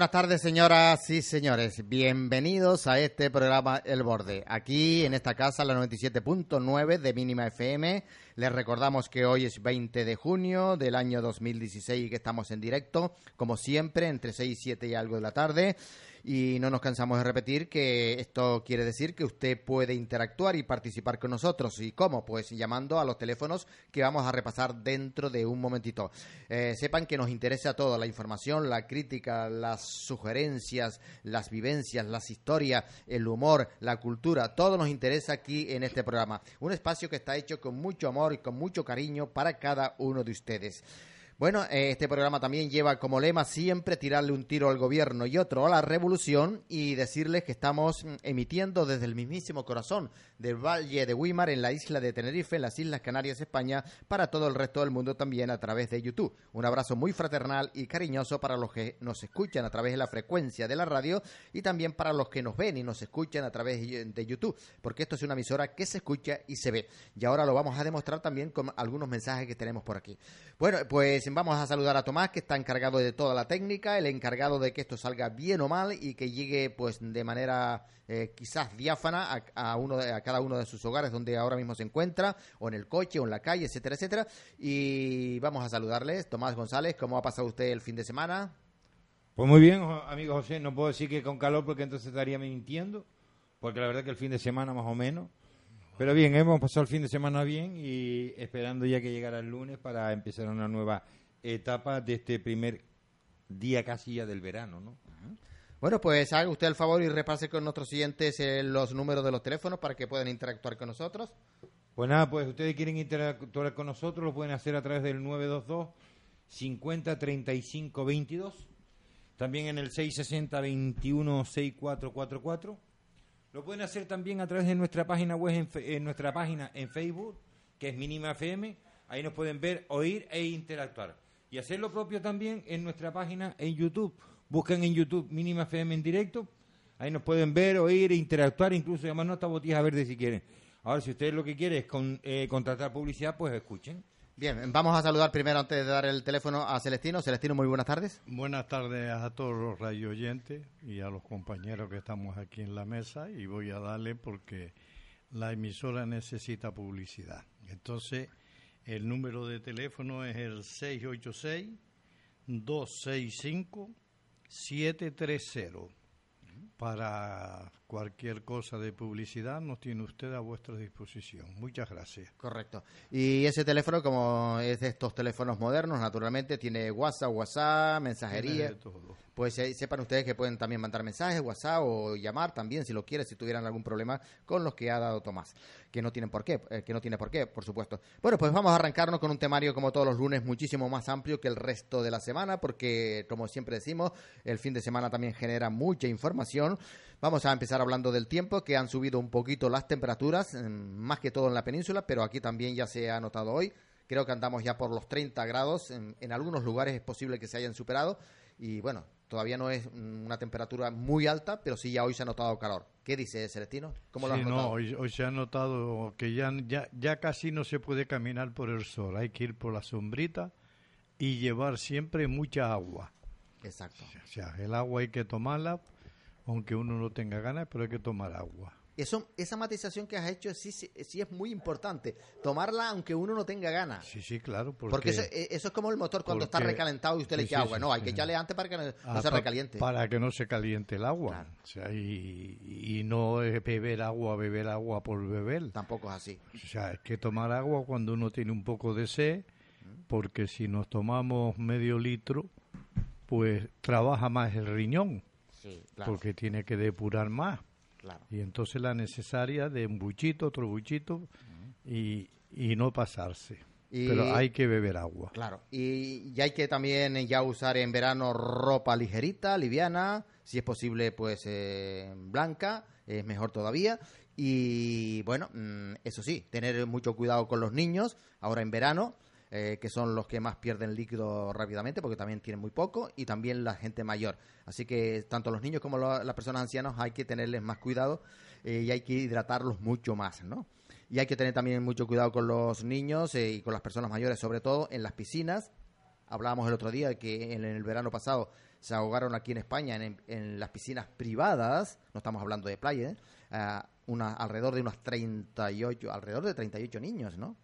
Buenas tardes, señoras y señores. Bienvenidos a este programa El Borde. Aquí en esta casa, la 97.9 de Mínima FM. Les recordamos que hoy es 20 de junio del año 2016 y que estamos en directo, como siempre, entre 6 y 7 y algo de la tarde y no nos cansamos de repetir que esto quiere decir que usted puede interactuar y participar con nosotros. ¿Y cómo? Pues llamando a los teléfonos que vamos a repasar dentro de un momentito. Eh, sepan que nos interesa todo, la información, la crítica, las sugerencias, las vivencias, las historias, el humor, la cultura, todo nos interesa aquí en este programa. Un espacio que está hecho con mucho amor y con mucho cariño para cada uno de ustedes. Bueno, eh, este programa también lleva como lema siempre tirarle un tiro al gobierno y otro a la revolución y decirles que estamos mm, emitiendo desde el mismísimo corazón del Valle de Weimar en la isla de Tenerife, en las Islas Canarias, España, para todo el resto del mundo también a través de YouTube. Un abrazo muy fraternal y cariñoso para los que nos escuchan a través de la frecuencia de la radio y también para los que nos ven y nos escuchan a través de YouTube, porque esto es una emisora que se escucha y se ve. Y ahora lo vamos a demostrar también con algunos mensajes que tenemos por aquí. Bueno, pues vamos a saludar a Tomás, que está encargado de toda la técnica, el encargado de que esto salga bien o mal y que llegue pues de manera eh, quizás diáfana a, uno a cada uno de sus hogares donde ahora mismo se encuentra, o en el coche, o en la calle, etcétera, etcétera. Y vamos a saludarles. Tomás González, ¿cómo ha pasado usted el fin de semana? Pues muy bien, amigo José, no puedo decir que con calor porque entonces estaría mintiendo, porque la verdad que el fin de semana más o menos pero bien, hemos pasado el fin de semana bien y esperando ya que llegara el lunes para empezar una nueva etapa de este primer día casi ya del verano, ¿no? Bueno, pues haga usted el favor y repase con nuestros siguientes eh, los números de los teléfonos para que puedan interactuar con nosotros. Pues nada, pues ustedes quieren interactuar con nosotros, lo pueden hacer a través del 922 50 35 22, también en el 660 21 6444 lo pueden hacer también a través de nuestra página web, en, nuestra página en Facebook, que es Mínima FM. Ahí nos pueden ver, oír e interactuar. Y hacer lo propio también en nuestra página en YouTube. Busquen en YouTube Mínima FM en directo. Ahí nos pueden ver, oír e interactuar, incluso llamarnos a botillas verde si quieren. Ahora, si ustedes lo que quieren es eh, contratar publicidad, pues escuchen. Bien, vamos a saludar primero antes de dar el teléfono a Celestino. Celestino, muy buenas tardes. Buenas tardes a todos los radio oyentes y a los compañeros que estamos aquí en la mesa y voy a darle porque la emisora necesita publicidad. Entonces, el número de teléfono es el 686 265 730 para cualquier cosa de publicidad nos tiene usted a vuestra disposición. Muchas gracias. Correcto. Y ese teléfono, como es de estos teléfonos modernos, naturalmente tiene WhatsApp, WhatsApp, mensajería. Pues eh, sepan ustedes que pueden también mandar mensajes, WhatsApp o llamar también si lo quieren, si tuvieran algún problema con los que ha dado Tomás, que no tienen por qué, eh, que no tiene por qué, por supuesto. Bueno, pues vamos a arrancarnos con un temario como todos los lunes muchísimo más amplio que el resto de la semana, porque como siempre decimos, el fin de semana también genera mucha información Vamos a empezar hablando del tiempo, que han subido un poquito las temperaturas, más que todo en la península, pero aquí también ya se ha notado hoy. Creo que andamos ya por los 30 grados, en, algunos lugares es posible que se hayan superado y bueno, todavía no es una temperatura muy alta, pero sí ya hoy se ha notado calor. ¿Qué dice Celestino? ¿Cómo lo has notado? No, hoy, se ha notado que ya, ya, ya casi no se puede caminar por el sol, hay que ir por la sombrita y llevar siempre mucha agua. Exacto. O sea, el agua hay que tomarla aunque uno no tenga ganas, pero hay que tomar agua. Eso, esa matización que has hecho sí, sí, es muy importante. Tomarla aunque uno no tenga ganas. Sí, sí, claro. Porque, eh, eso, es como el motor cuando está recalentado y usted le echa agua. no, hay que echarle antes para que no, ah, se recaliente. Para que no se caliente el agua. O sea, y, y, no es beber agua, beber agua por beber. Tampoco es así. O sea, es que tomar agua cuando uno tiene un poco de sed, porque si nos tomamos medio litro, pues trabaja más el riñón porque tiene que depurar más. Y entonces la necesaria de un buchito, otro buchito y, y no pasarse. Pero hay que beber agua. Claro. Y, hay que también ya usar en verano ropa ligerita, liviana, si es posible, pues eh, blanca, es mejor todavía. Y bueno, mm, eso sí, tener mucho cuidado con los niños, ahora en verano, eh, que son los que más pierden líquido rápidamente porque también tienen muy poco, y también la gente mayor. Así que tanto los niños como las personas ancianas hay que tenerles más cuidado eh, y hay que hidratarlos mucho más, ¿no? Y hay que tener también mucho cuidado con los niños eh, y con las personas mayores, sobre todo en las piscinas, hablábamos el otro día que en el verano pasado se ahogaron aquí en España en, las piscinas privadas, no estamos hablando de playa, ¿eh? una, alrededor de unos 38, alrededor de 38 niños, ¿no?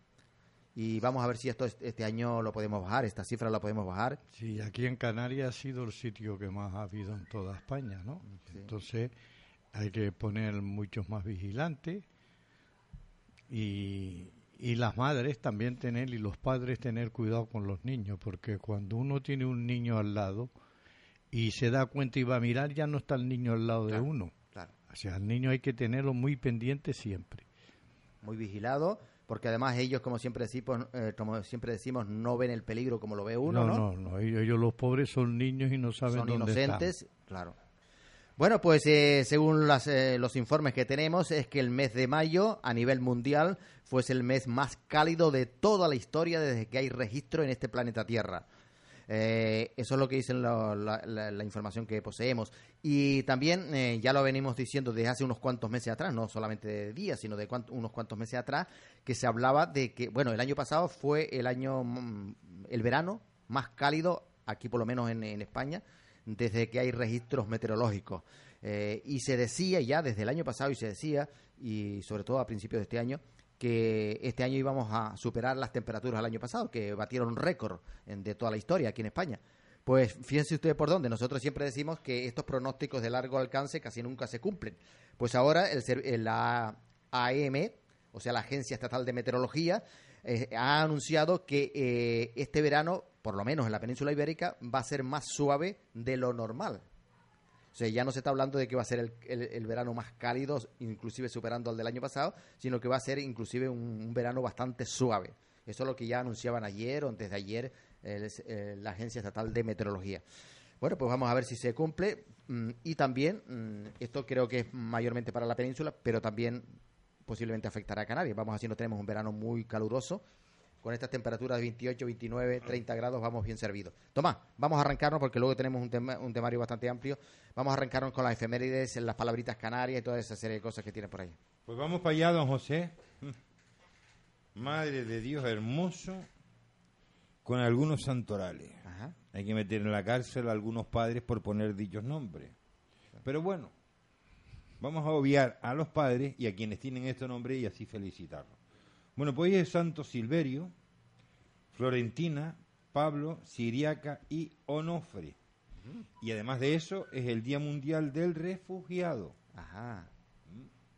Y vamos a ver si esto este año lo podemos bajar, esta cifra la podemos bajar. Sí, aquí en Canarias ha sido el sitio que más ha habido en toda España, ¿no? Entonces hay que poner muchos más vigilantes y, y las madres también tener y los padres tener cuidado con los niños, porque cuando uno tiene un niño al lado, y se da cuenta y va a mirar, ya no está el niño al lado de uno. Claro. O sea, al niño hay que tenerlo muy pendiente siempre. Muy vigilado, porque además ellos, como siempre decimos, eh, como siempre decimos, no ven el peligro como lo ve uno, ¿no? No, no, ellos, los pobres son niños y no saben son dónde inocentes, claro. Bueno, pues eh, según las, eh, los informes que tenemos, es que el mes de mayo a nivel mundial fue el mes más cálido de toda la historia desde que hay registro en este planeta Tierra. Eh, eso es lo que dice la, información que poseemos. Y también eh, ya lo venimos diciendo desde hace unos cuantos meses atrás, no solamente de días, sino de unos cuantos meses atrás, que se hablaba de que, bueno, el año pasado fue el año, mm, el verano más cálido, aquí por lo menos en, España, desde que hay registros meteorológicos. Eh, y se decía ya desde el año pasado, y se decía, y sobre todo a principios de este año, que este año íbamos a superar las temperaturas del año pasado, que batieron récord de toda la historia aquí en España. Pues fíjense ustedes por dónde. Nosotros siempre decimos que estos pronósticos de largo alcance casi nunca se cumplen. Pues ahora el, la AM, o sea, la Agencia Estatal de Meteorología, eh, ha anunciado que eh, este verano, por lo menos en la península ibérica, va a ser más suave de lo normal. O sea, ya no se está hablando de que va a ser el, verano más cálido, inclusive superando al del año pasado, sino que va a ser inclusive un, verano bastante suave. Eso es lo que ya anunciaban ayer o antes de ayer la Agencia Estatal de Meteorología. Bueno, pues vamos a ver si se cumple. Mm, y también, mm, esto creo que es mayormente para la península, pero también posiblemente afectará a Canarias. Vamos a si no tenemos un verano muy caluroso con estas temperaturas de 28, 29, 30 grados vamos bien servidos. Tomás, vamos a arrancarnos porque luego tenemos un, tema, un temario bastante amplio. Vamos a arrancarnos con las efemérides, las palabritas canarias y toda esa serie de cosas que tiene por ahí. Pues vamos para allá, don José. Madre de Dios hermoso, con algunos santorales. Hay que meter en la cárcel a algunos padres por poner dichos nombres. Pero bueno, vamos a obviar a los padres y a quienes tienen estos nombres y así felicitarlos. Bueno, pues hoy es Santo Silverio, Florentina, Pablo, Siriaca y Onofre. Y además de eso, es el Día Mundial del Refugiado. Ajá.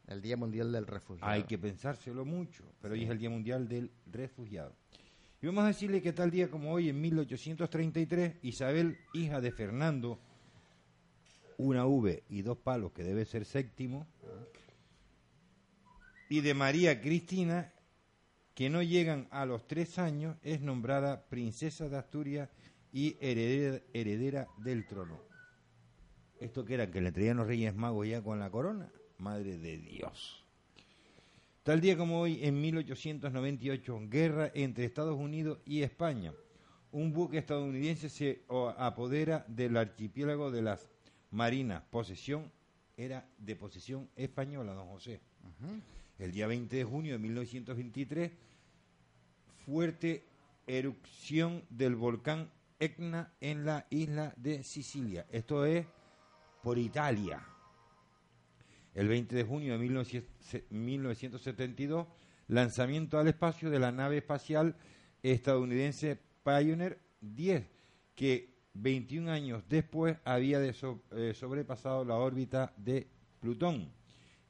El Día Mundial del Refugiado. Hay que pensárselo mucho, pero hoy es el Día Mundial del Refugiado. Y vamos a decirle que tal día como hoy, en 1833, Isabel, hija de Fernando, una V y dos palos, que debe ser séptimo, y de María Cristina, que no llegan a los tres años, es nombrada princesa de Asturias y heredera, del trono. ¿Esto que era? ¿Que le traían los Reyes Magos ya con la corona? Madre de Dios. Tal día como hoy, en 1898, guerra entre Estados Unidos y España. Un buque estadounidense se apodera del archipiélago de las Marinas. Posesión era de posesión española, don José. El día 20 de junio de 1923 fuerte erupción del volcán Etna en la isla de Sicilia. Esto es por Italia. El 20 de junio de 1972, lanzamiento al espacio de la nave espacial estadounidense Pioneer 10, que 21 años después había eh, sobrepasado la órbita de Plutón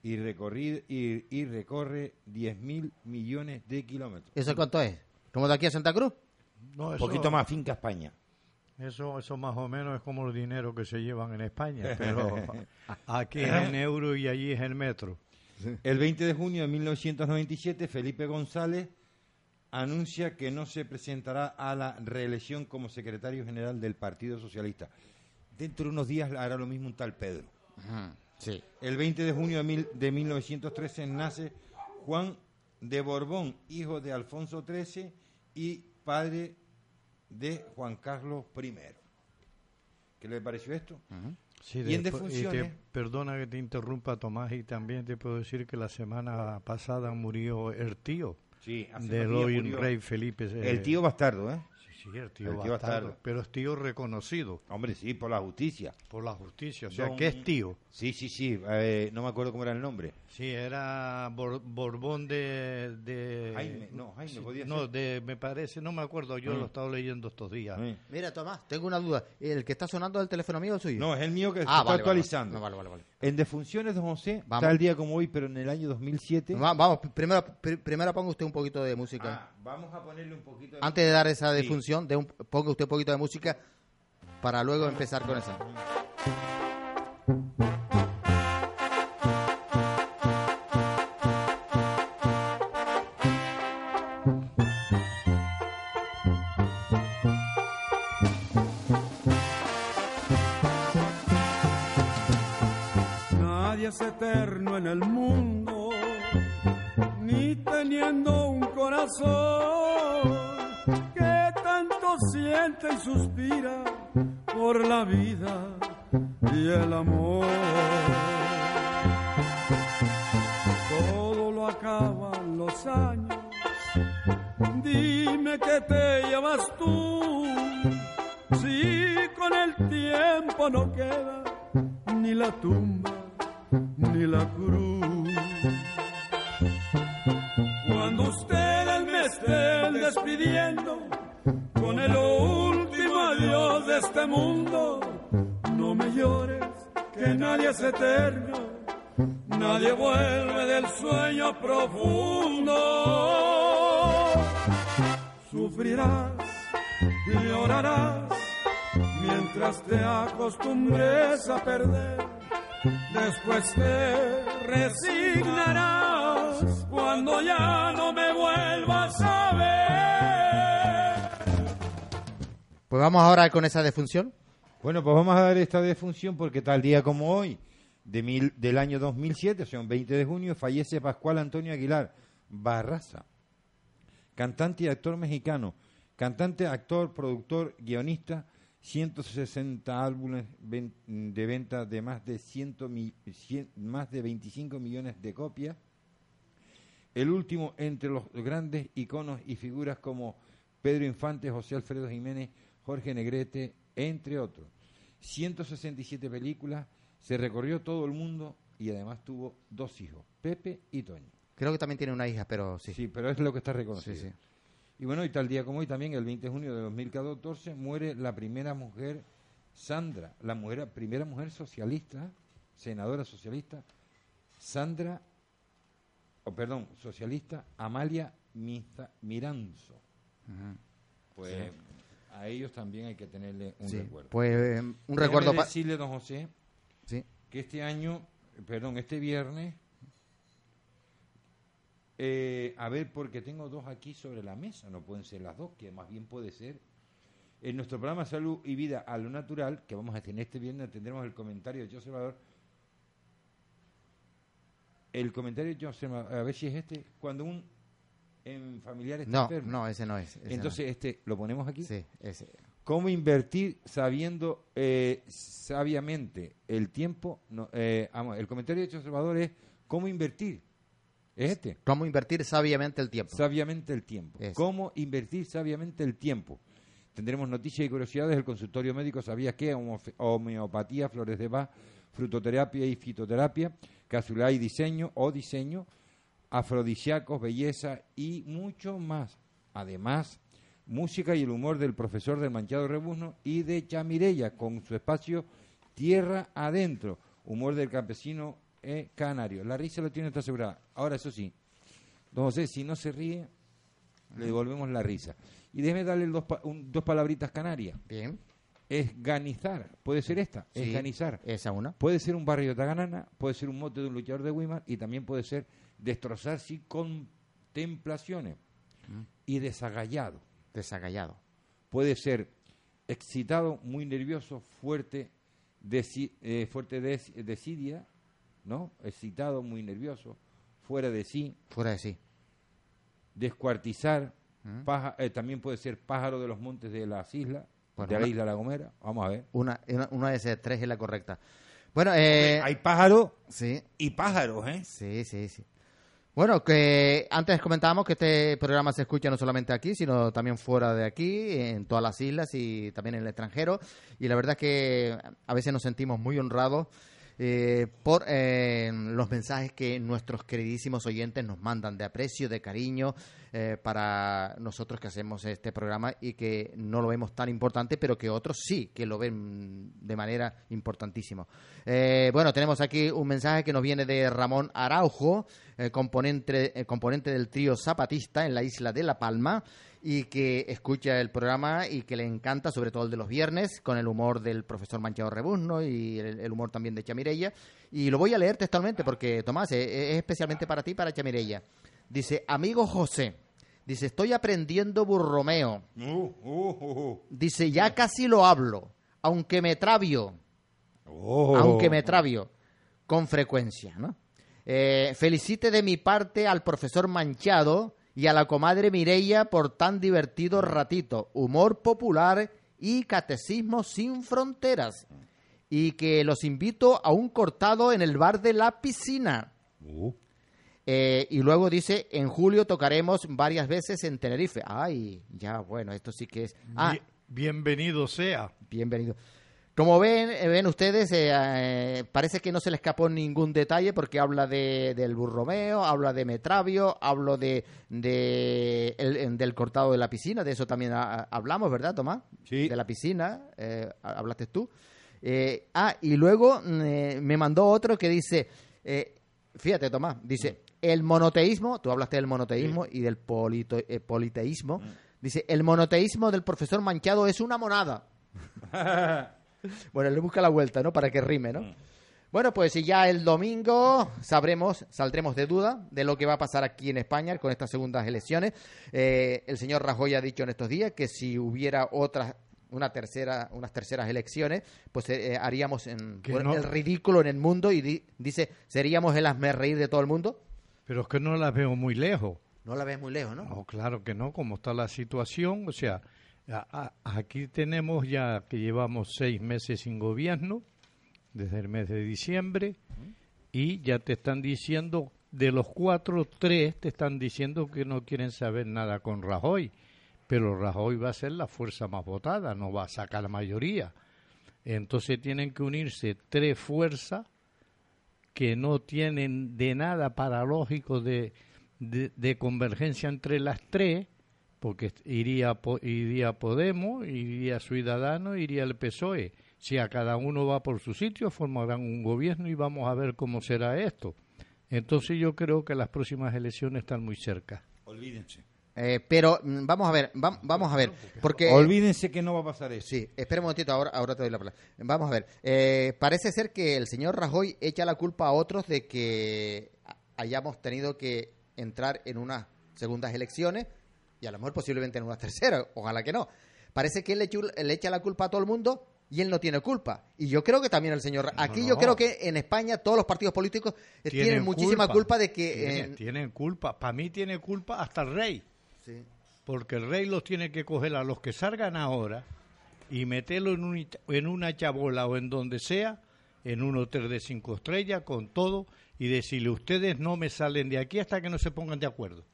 y, y, y recorre 10.000 millones de kilómetros. ¿Eso cuánto es? ¿Como de aquí a Santa Cruz? No, Un poquito más finca España. Eso, eso más o menos es como el dinero que se llevan en España, pero aquí es en euro y allí es en metro. El 20 de junio de 1997, Felipe González anuncia que no se presentará a la reelección como secretario general del Partido Socialista. Dentro de unos días hará lo mismo un tal Pedro. Sí. El 20 de junio de, de 1913 nace Juan de Borbón, hijo de Alfonso XIII y padre de Juan Carlos I. ¿Qué le pareció esto? sí, y en perdona que te interrumpa, Tomás, y también te puedo decir que la semana pasada murió el tío sí, del hoy rey Felipe. el tío bastardo, ¿eh? Sí, Sí, el tío, bastardo, pero es tío reconocido. Hombre, sí, por la justicia. Por la justicia, o sea, ¿qué es tío? Sí, sí, sí, eh, no me acuerdo cómo era el nombre. Sí, era Borbón de, Jaime, no, Jaime podía No, de, me parece, no me acuerdo, yo lo he estado leyendo estos días. Mira, Tomás, tengo una duda. ¿El que está sonando es el teléfono mío o suyo? No, es el mío que ah, está actualizando. Vale, vale, vale. En defunciones de José, vamos. tal día como hoy, pero en el año 2007. vamos, primero, primero ponga usted un poquito de música. Ah, vamos a ponerle un poquito de Antes de dar esa defunción, de un, ponga usted un poquito de música para luego empezar con esa. Nadie es eterno en el mundo, ni teniendo un corazón siente y suspira por la vida y el amor. Todo lo acaban los años, dime que te llevas tú, si con el tiempo no queda ni la tumba ni la cruz. Despidiendo, con el último adiós de este mundo. No me llores, que nadie es eterno, nadie vuelve del sueño profundo. Sufrirás y llorarás mientras te acostumbres a perder. Después te resignarás cuando ya no me vuelvas a ver. Pues vamos ahora con esa defunción. Bueno, pues vamos a dar esta defunción porque tal día como hoy, de mil, del año 2007, o sea, 20 de junio, fallece Pascual Antonio Aguilar Barraza, cantante y actor mexicano, cantante, actor, productor, guionista, 160 álbumes de venta de más de, 100, más de 25 millones de copias. El último entre los grandes iconos y figuras como Pedro Infante, José Alfredo Jiménez, Jorge Negrete, entre otros. 167 películas, se recorrió todo el mundo y además tuvo dos hijos, Pepe y Toño. Creo que también tiene una hija, pero sí. Sí, pero es lo que está reconocido. Sí, sí. Y bueno, y tal día como hoy también, el 20 de junio de 2014, muere la primera mujer, Sandra, la mujer, primera mujer socialista, senadora socialista, Sandra, o perdón, socialista, Amalia Miranzo. Pues a ellos también hay que tenerle un recuerdo. Pues eh, un recuerdo para decirle, don José, que este año, perdón, este viernes, eh, a ver, porque tengo dos aquí sobre la mesa, no pueden ser las dos, que más bien puede ser. En nuestro programa Salud y Vida a lo Natural, que vamos a tener este viernes, tendremos el comentario de José Salvador. El comentario de José a ver si es este, cuando un en familiares no, No, ese no es. Entonces, este, ¿lo ponemos aquí? Sí, ese. ¿Cómo invertir sabiendo eh, sabiamente el tiempo? No, eh, el comentario de hecho observador es ¿cómo invertir? ¿Es este? ¿Cómo invertir sabiamente el tiempo? Sabiamente el tiempo. ¿Cómo invertir sabiamente el tiempo? Tendremos noticias y curiosidades del consultorio médico. ¿Sabías qué? Homeopatía, flores de Bach, frutoterapia y fitoterapia, casualidad y diseño o diseño, afrodisíacos, belleza y mucho más. Además, música y el humor del profesor del Manchado Rebuzno y de Chamirella con su espacio Tierra Adentro, humor del campesino eh, canario. La risa lo tiene está asegurada. Ahora, eso sí, don José, si no se ríe, le devolvemos la risa. Y déjeme darle dos, dos palabritas canarias. Bien. Esganizar, puede ser esta, sí, esganizar. Esa una. Puede ser un barrio de Taganana, puede ser un mote de un luchador de Weimar y también puede ser destrozar sin contemplaciones mm. y desagallado. Desagallado. Puede ser excitado, muy nervioso, fuerte, eh, fuerte de, desidia, ¿no? Excitado, muy nervioso, fuera de sí. Fuera de sí. Descuartizar, mm. eh, también puede ser pájaro de los montes de las islas, de la isla La Gomera. Vamos a ver. Una, una de esas tres es la correcta. Bueno, eh, hay pájaros sí. y pájaros, ¿eh? Sí, sí, sí. Bueno, que antes comentábamos que este programa se escucha no solamente aquí, sino también fuera de aquí, en todas las islas y también en el extranjero. Y la verdad es que a veces nos sentimos muy honrados eh, por eh, los mensajes que nuestros queridísimos oyentes nos mandan de aprecio, de cariño eh, para nosotros que hacemos este programa y que no lo vemos tan importante, pero que otros sí, que lo ven de manera importantísima. bueno, tenemos aquí un mensaje que nos viene de Ramón Araujo, componente, componente del trío Zapatista en la isla de La Palma y que escucha el programa y que le encanta, sobre todo el de los viernes, con el humor del profesor Manchado Rebuzno y el, humor también de Chamirella. Y lo voy a leer textualmente porque, Tomás, es, especialmente para ti para Chamirella. Dice, amigo José, dice, estoy aprendiendo burromeo. Uh, uh, uh, dice, ya casi lo hablo, aunque me travio. Oh. Aunque me travio, con frecuencia, ¿no? Eh, felicite de mi parte al profesor Manchado y a la comadre Mireia por tan divertido ratito, humor popular y catecismo sin fronteras. Y que los invito a un cortado en el bar de la piscina. Uh. Eh, y luego dice, en julio tocaremos varias veces en Tenerife. Ay, ya, bueno, esto sí que es... Ah, bienvenido sea. Bienvenido. Como ven, eh, ven ustedes, eh, eh, parece que no se le escapó ningún detalle porque habla de, del burromeo, habla de Metravio, hablo de, del cortado de la piscina, de eso también hablamos, ¿verdad, Tomás? Sí. De la piscina, hablaste tú. ah, y luego me mandó otro que dice, fíjate, Tomás, dice, el monoteísmo, tú hablaste del monoteísmo y del politeísmo, mm. dice, el monoteísmo del profesor Manchado es una monada. bueno, le busca la vuelta, ¿no? Para que rime, ¿no? Mm. Bueno, pues ya el domingo sabremos, saldremos de duda de lo que va a pasar aquí en España con estas segundas elecciones. Eh, el señor Rajoy ha dicho en estos días que si hubiera otras una tercera, unas terceras elecciones, pues eh, eh, haríamos en, el ridículo en el mundo y dice, seríamos el reír de todo el mundo. Pero es que no la veo muy lejos. No la ves muy lejos, ¿no? No, claro que no, como está la situación, o sea, Aquí tenemos ya que llevamos seis meses sin gobierno, desde el mes de diciembre, y ya te están diciendo, de los cuatro, tres te están diciendo que no quieren saber nada con Rajoy, pero Rajoy va a ser la fuerza más votada, no va a sacar la mayoría. Entonces tienen que unirse tres fuerzas que no tienen de nada paralógico de, de convergencia entre las tres, porque iría, iría Podemos, iría Ciudadanos, iría el PSOE. Si a cada uno va por su sitio, formarán un gobierno y vamos a ver cómo será esto. Entonces yo creo que las próximas elecciones están muy cerca. Olvídense. Eh, pero mm, vamos a ver, vamos a ver, porque olvídense que no va a pasar eso. Sí, espera un momentito, ahora, ahora te doy la palabra. Vamos a ver, eh, parece ser que el señor Rajoy echa la culpa a otros de que hayamos tenido que entrar en unas segundas elecciones y a lo mejor posiblemente en una tercera, ojalá que no. Parece que él le, echa la culpa a todo el mundo y él no tiene culpa. Y yo creo que también el señor... Aquí yo creo que en España todos los partidos políticos tienen, muchísima culpa. de que... Tienen, culpa. Para mí tiene culpa hasta el rey. Porque el rey los tiene que coger a los que salgan ahora y meterlo en, en una chabola o en donde sea, en un hotel de cinco estrellas, con todo, y decirle, ustedes no me salen de aquí hasta que no se pongan de acuerdo.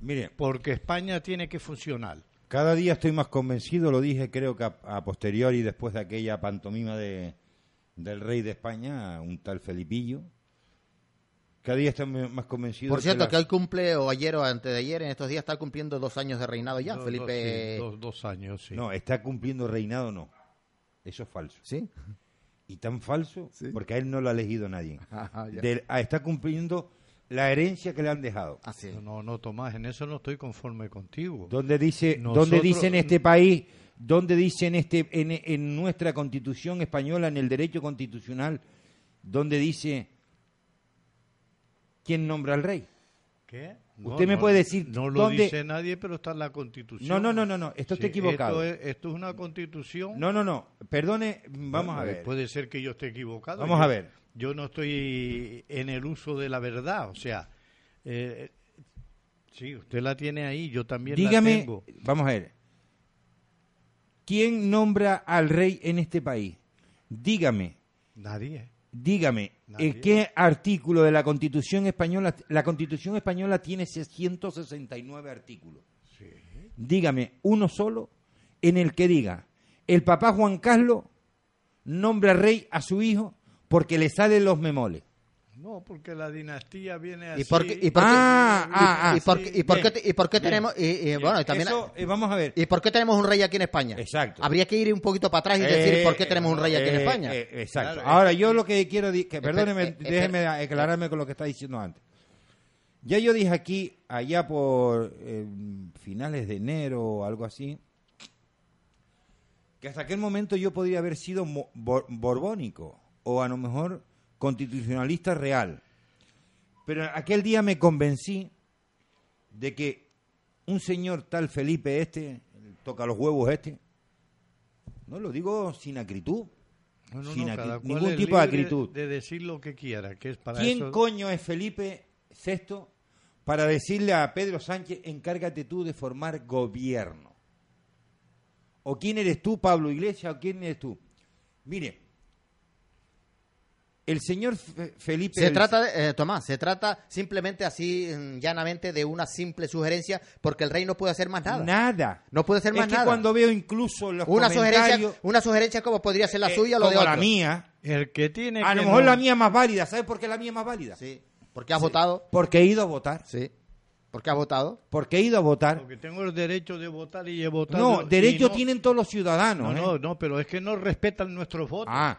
Mire, porque España tiene que funcionar. Cada día estoy más convencido, lo dije creo que a, posteriori, después de aquella pantomima de, del rey de España, un tal Felipillo. Cada día estoy más convencido. Por cierto, que, hoy cumple, o ayer o antes de ayer, en estos días está cumpliendo dos años de reinado ya, Felipe. Dos, años, sí. No, está cumpliendo reinado, no. Eso es falso. ¿Sí? Y tan falso, porque a él no lo ha elegido nadie. Ah, ah, está cumpliendo la herencia que le han dejado. Así. No, no, Tomás, en eso no estoy conforme contigo. ¿Dónde dice, dice en este país, dónde dice en, este, en, nuestra constitución española, en el derecho constitucional, dónde dice quién nombra al rey? ¿Qué? Usted me puede decir. No lo dice nadie, pero está en la constitución. No, no, no, no, no. esto está equivocado. Esto es, una constitución. No, no, no. Perdone, vamos a ver. Puede ser que yo esté equivocado. Vamos a ver yo no estoy en el uso de la verdad, o sea, eh, sí, usted la tiene ahí, yo también Dígame, la tengo. Vamos a ver, ¿quién nombra al rey en este país? Dígame. Nadie. Dígame. ¿en qué artículo de la Constitución española? La Constitución española tiene 669 artículos. Dígame uno solo en el que diga, el papá Juan Carlos nombra rey a su hijo porque le salen los memoles. No, porque la dinastía viene así. ¿Y por qué, y por qué- Ah, y- ah, ah, y por sí, qué- y por qué- y por qué tenemos y, y, bueno y también Eso, eh, vamos a ver. y por qué tenemos un rey aquí en España? Exacto. Habría que ir un poquito para atrás y decir Eh, por qué tenemos un rey aquí en eh, España. eh, exacto. Claro, Ahora, yo lo que quiero... que Perdóneme, eh, eh, déjeme aclararme con lo que está diciendo antes. Ya yo dije aquí, allá por eh, finales de enero o algo así, que hasta aquel momento yo podría haber sido mo- bor- borbónico o a lo mejor constitucionalista real. Pero aquel día me convencí de que un señor tal Felipe este, toca los huevos este, no lo digo sin acritud, No, no, sin no, acri- cada cual ningún tipo de acritud. De decir lo que quiera, que es para ¿Quién eso. coño es Felipe VI para decirle a Pedro Sánchez, encárgate tú de formar gobierno? ¿O quién eres tú, Pablo Iglesias, o quién eres tú? Mire, el señor Fe- Felipe... Se el- trata, de, eh, Tomás, se trata simplemente así mm, llanamente de una simple sugerencia porque el rey no puede hacer más nada. Nada. No puede hacer es más que nada. cuando veo incluso los Una sugerencia, una sugerencia como podría ser la eh, suya o lo de otro. la mía, El que tiene a que lo mejor no- la mía es más válida. ¿Sabes por qué la mía es más válida? Sí. Porque has votado. Porque he ido a votar. Sí. Porque has votado. Porque he ido a votar. Porque tengo el derecho de votar y he votado. No, derecho no- tienen todos los ciudadanos. No, ¿eh? no, no, pero es que no respetan nuestros votos. Ah,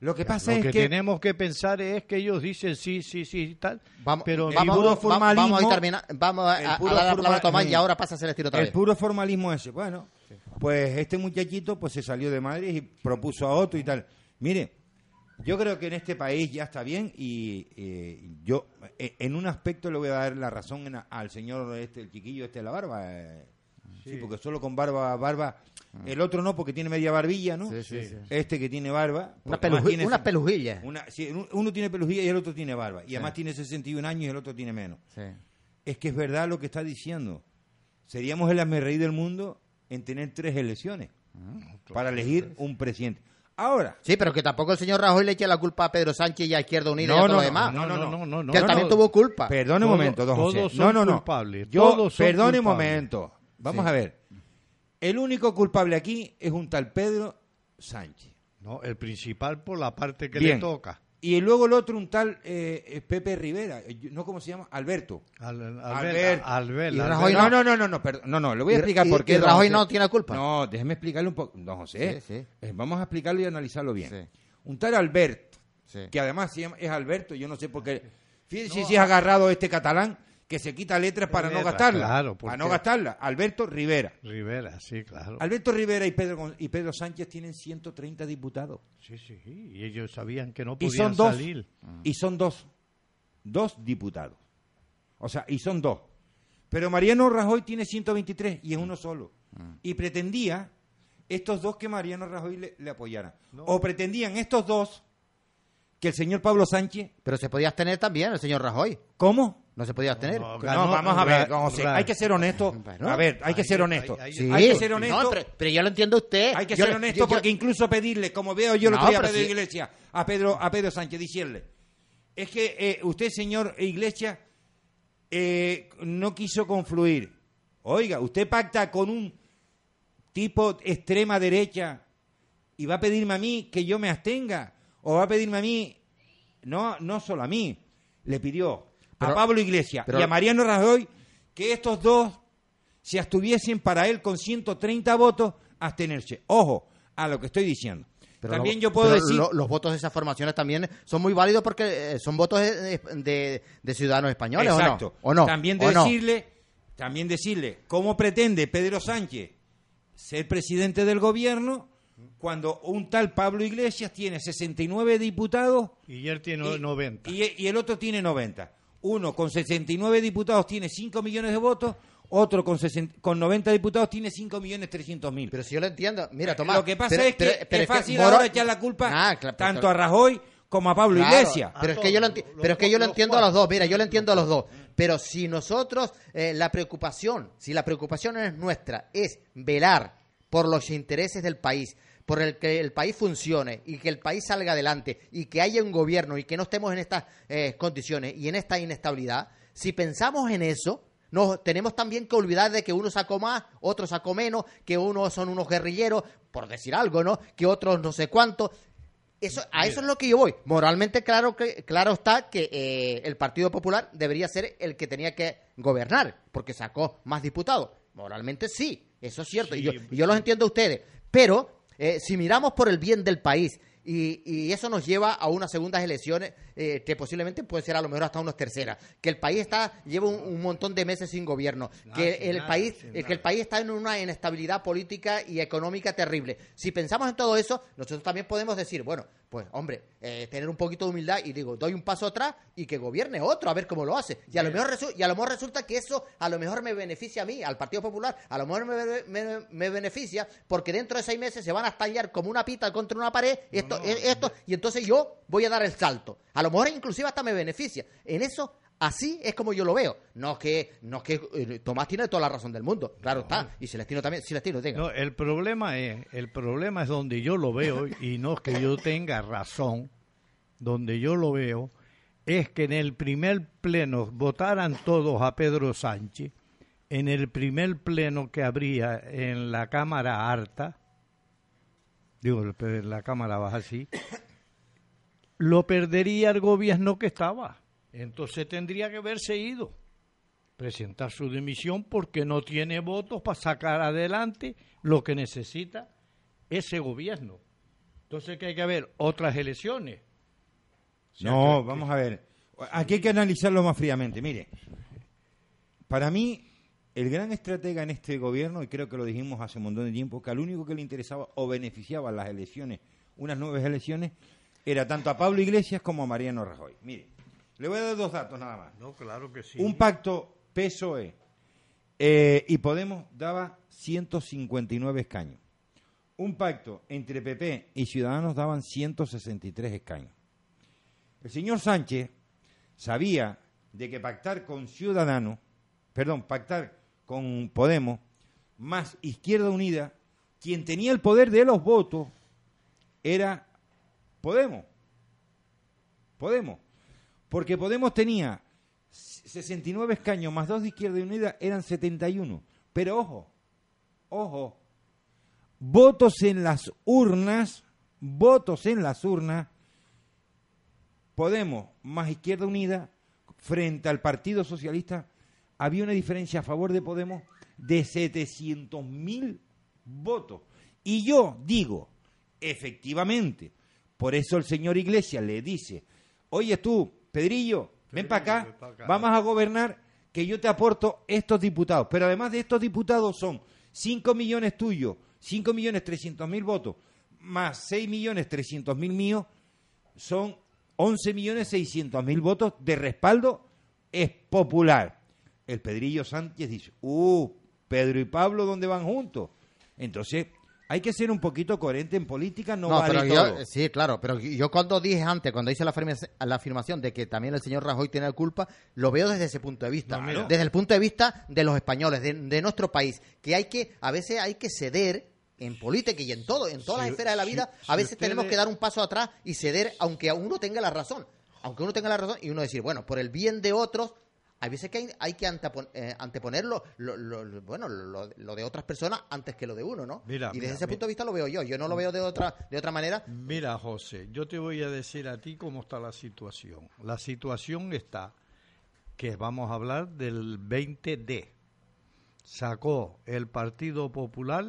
lo que pasa Lo es que, que... tenemos que pensar es que ellos dicen sí, sí, sí y tal. Vamos, pero el vamos, puro formalismo- vamos a, terminar, vamos a, el a- a puro dar la palabra a forma- Tomás y sí. ahora pasa a hacer el tiro otra el vez. puro formalismo ese. Bueno, pues este muchachito pues se salió de Madrid y propuso a otro y tal. Mire, yo creo que en este país ya está bien y eh, yo eh, en un aspecto le voy a dar la razón en- al señor este, el chiquillo este de la barba. eh. sí. porque solo con barba, barba. El otro no, porque tiene media barbilla, ¿no? Sí, sí, sí. Este que tiene barba. Una, tiene- una pelujilla. una- sí, un- uno tiene pelujilla y el otro tiene barba. Y además tiene 61 años y el otro tiene menos. Sí. Es que es verdad lo que está diciendo. Seríamos el rey del mundo en tener tres elecciones para elegir un presidente. Ahora, Sí, pero que tampoco el señor Rajoy le eche la culpa a Pedro Sánchez y a Izquierda Unida y a No, todo no, lo demás. no, no, no, no, no, no, que él no, también no. tuvo culpa. perdone un momento, don todos José. son No, no, no. culpables, Yo, todos son perdone un momento. Vamos Sí. a ver. El único culpable aquí es un tal Pedro Sánchez. No, el principal por la parte que Bien. le toca. Y luego el otro, un tal eh, Pepe Rivera. Eh, ¿No cómo se llama? Alberto. Al, al, Albert. Albert, Y Albert. Rajoy no, no. no, no, no, no, perdón, no, no, le voy a explicar y- por qué. y Rajoy no tiene culpa. No, déjeme explicarle un poco, don José. Sí, sí. Eh, Vamos a explicarlo y analizarlo bien. Sí. Un tal Albert, Sí. que además se llama- es Alberto, yo no sé por qué. Fíjense si es agarrado este catalán que se quita letras para no gastarla. claro, para no gastarla. Alberto Rivera. Rivera, sí, claro. Alberto Rivera y Pedro, y Pedro Sánchez tienen 130 diputados. Sí, sí, y ellos sabían que no Y podían son dos. salir. Y son dos. Dos diputados. O sea, y son dos. Pero Mariano Rajoy tiene 123 y es uno solo. Y pretendía estos dos que Mariano Rajoy le, le apoyaran. O pretendían estos dos que el señor Pablo Sánchez. Pero se podía abstener también el señor Rajoy. ¿Cómo? No se podía abstener. No, vamos a ver, hay que ser honesto. Bueno, a ver, hay que ser honesto. Sí. Hay que ser honesto. No, pero, pero yo lo entiendo a usted. Hay que Yo ser le- honesto yo- yo- porque incluso pedirle, como veo yo lo que a Pedro sí. Iglesias, a Pedro, a Pedro Sánchez, decirle, es que eh, usted, señor Iglesias, eh, no quiso confluir. Oiga, usted pacta con un tipo extrema derecha y va a pedirme a mí que yo me abstenga, o va a pedirme a mí, no, no solo a mí, le pidió Pero- a Pablo Iglesias pero- y a Mariano Rajoy que estos dos se abstuviesen para él con 130 votos abstenerse. Ojo a lo que estoy diciendo. pero También lo- yo puedo pero decir... lo- los votos de esas formaciones también son muy válidos porque eh, son votos de, de- de ciudadanos españoles, ¿o no? Exacto. ¿O no? También ¿O no? decirle, también decirle cómo pretende Pedro Sánchez ser presidente del gobierno cuando un tal Pablo Iglesias tiene 69 diputados Y él tiene y, 90. y- y el otro tiene 90. Uno con 69 diputados tiene 5 millones de votos, otro con, 60 con 90 diputados tiene 5 millones 300 mil. Pero si yo lo entiendo, mira, Tomás. Lo que pasa pero- es que pero- pero es fácil ahora echar la culpa Ah, claro, pero- tanto a Rajoy como a Pablo Claro, Iglesias. Pero es que yo lo, enti- pero es que yo lo entiendo a los dos. Mira, yo lo entiendo a los dos. Pero si nosotros, eh, la preocupación, si la preocupación es nuestra, es velar por los intereses del país, por el que el país funcione y que el país salga adelante y que haya un gobierno y que no estemos en estas eh, condiciones y en esta inestabilidad, si pensamos en eso, no, tenemos también que olvidar de que uno sacó más, otro sacó menos, que unos son unos guerrilleros, por decir algo, ¿no? Que otros no sé cuánto. Eso, a eso es lo que yo voy. Moralmente claro que claro está que eh, el Partido Popular debería ser el que tenía que gobernar, porque sacó más diputados. Moralmente sí, eso es cierto, y, yo, y yo los entiendo a ustedes. Pero eh, si miramos por el bien del país y, eso nos lleva a unas segundas elecciones eh, que posiblemente puede ser a lo mejor hasta unas terceras. Que el país está lleva un, montón de meses sin gobierno. que el país que el país está en una inestabilidad política y económica terrible. Si pensamos en todo eso, nosotros también podemos decir, bueno, pues hombre, eh, tener un poquito de humildad y digo, doy un paso atrás y que gobierne otro, a ver cómo lo hace. Y a lo mejor, y a lo mejor resulta que eso a lo mejor me beneficia a mí, al Partido Popular, a lo mejor me, me, beneficia porque dentro de seis meses se van a estallar como una pita contra una pared, esto, esto, y entonces yo voy a dar el salto. A lo mejor inclusive hasta me beneficia. En eso Así es como yo lo veo. No es que, no es que eh, Tomás tiene toda la razón del mundo, claro está, y Celestino también, Celestino tenga. No, el problema es, el problema es donde yo lo veo y no es que yo tenga razón, donde yo lo veo es que en el primer pleno votaran todos a Pedro Sánchez, en el primer pleno que habría en la Cámara Alta, digo, la Cámara Baja así, lo perdería el gobierno que estaba entonces tendría que haberse ido, presentar su dimisión porque no tiene votos para sacar adelante lo que necesita ese gobierno. Entonces que hay que haber otras elecciones. no, vamos a ver. Aquí hay que analizarlo más fríamente. Mire, para mí el gran estratega en este gobierno, y creo que lo dijimos hace un montón de tiempo, que al único que le interesaba o beneficiaba las elecciones, unas nuevas elecciones, era tanto a Pablo Iglesias como a Mariano Rajoy. Mire, le voy a dar dos datos nada más. No, claro que sí. Un pacto PSOE eh, y Podemos daba 159 escaños. Un pacto entre PP y Ciudadanos daban 163 escaños. El señor Sánchez sabía de que pactar con Ciudadanos, perdón, pactar con Podemos, más Izquierda Unida, quien tenía el poder de los votos era Podemos. Podemos. Porque Podemos tenía 69 escaños más dos de Izquierda Unida eran 71. Pero ojo, ojo, votos en las urnas, votos en las urnas, Podemos más Izquierda Unida frente al Partido Socialista, había una diferencia a favor de Podemos de 700 mil votos. Y yo digo, efectivamente, por eso el señor Iglesias le dice, oye tú, Pedrillo, ven para acá, vamos a gobernar, que yo te aporto estos diputados. Pero además de estos diputados son 5 millones tuyos, 5 millones 300 mil votos, más 6 millones 300 mil míos, son 11 millones 600 mil votos de respaldo, es popular. El Pedrillo Sánchez dice, uh, Pedro y Pablo, ¿dónde van juntos? Entonces, hay que ser un poquito coherente en política, no, vale todo. sí, claro, pero yo cuando dije antes, cuando hice la, afirmación de que también el señor Rajoy tiene la culpa, lo veo desde ese punto de vista, desde el punto de vista de los españoles, de, nuestro país, que hay que, a veces hay que ceder en política y en todo, en todas las esferas de la vida, a veces tenemos que dar un paso atrás y ceder, aunque uno tenga la razón, aunque uno tenga la razón y uno decir, bueno, por el bien de otros hay veces que hay, que eh, anteponerlo, lo, bueno, lo, de otras personas antes que lo de uno, ¿no? y desde ese punto de vista lo veo yo. Yo no lo veo de otra, de otra manera. Mira, José, yo te voy a decir a ti cómo está la situación. La situación está que vamos a hablar del 20D. Sacó el Partido Popular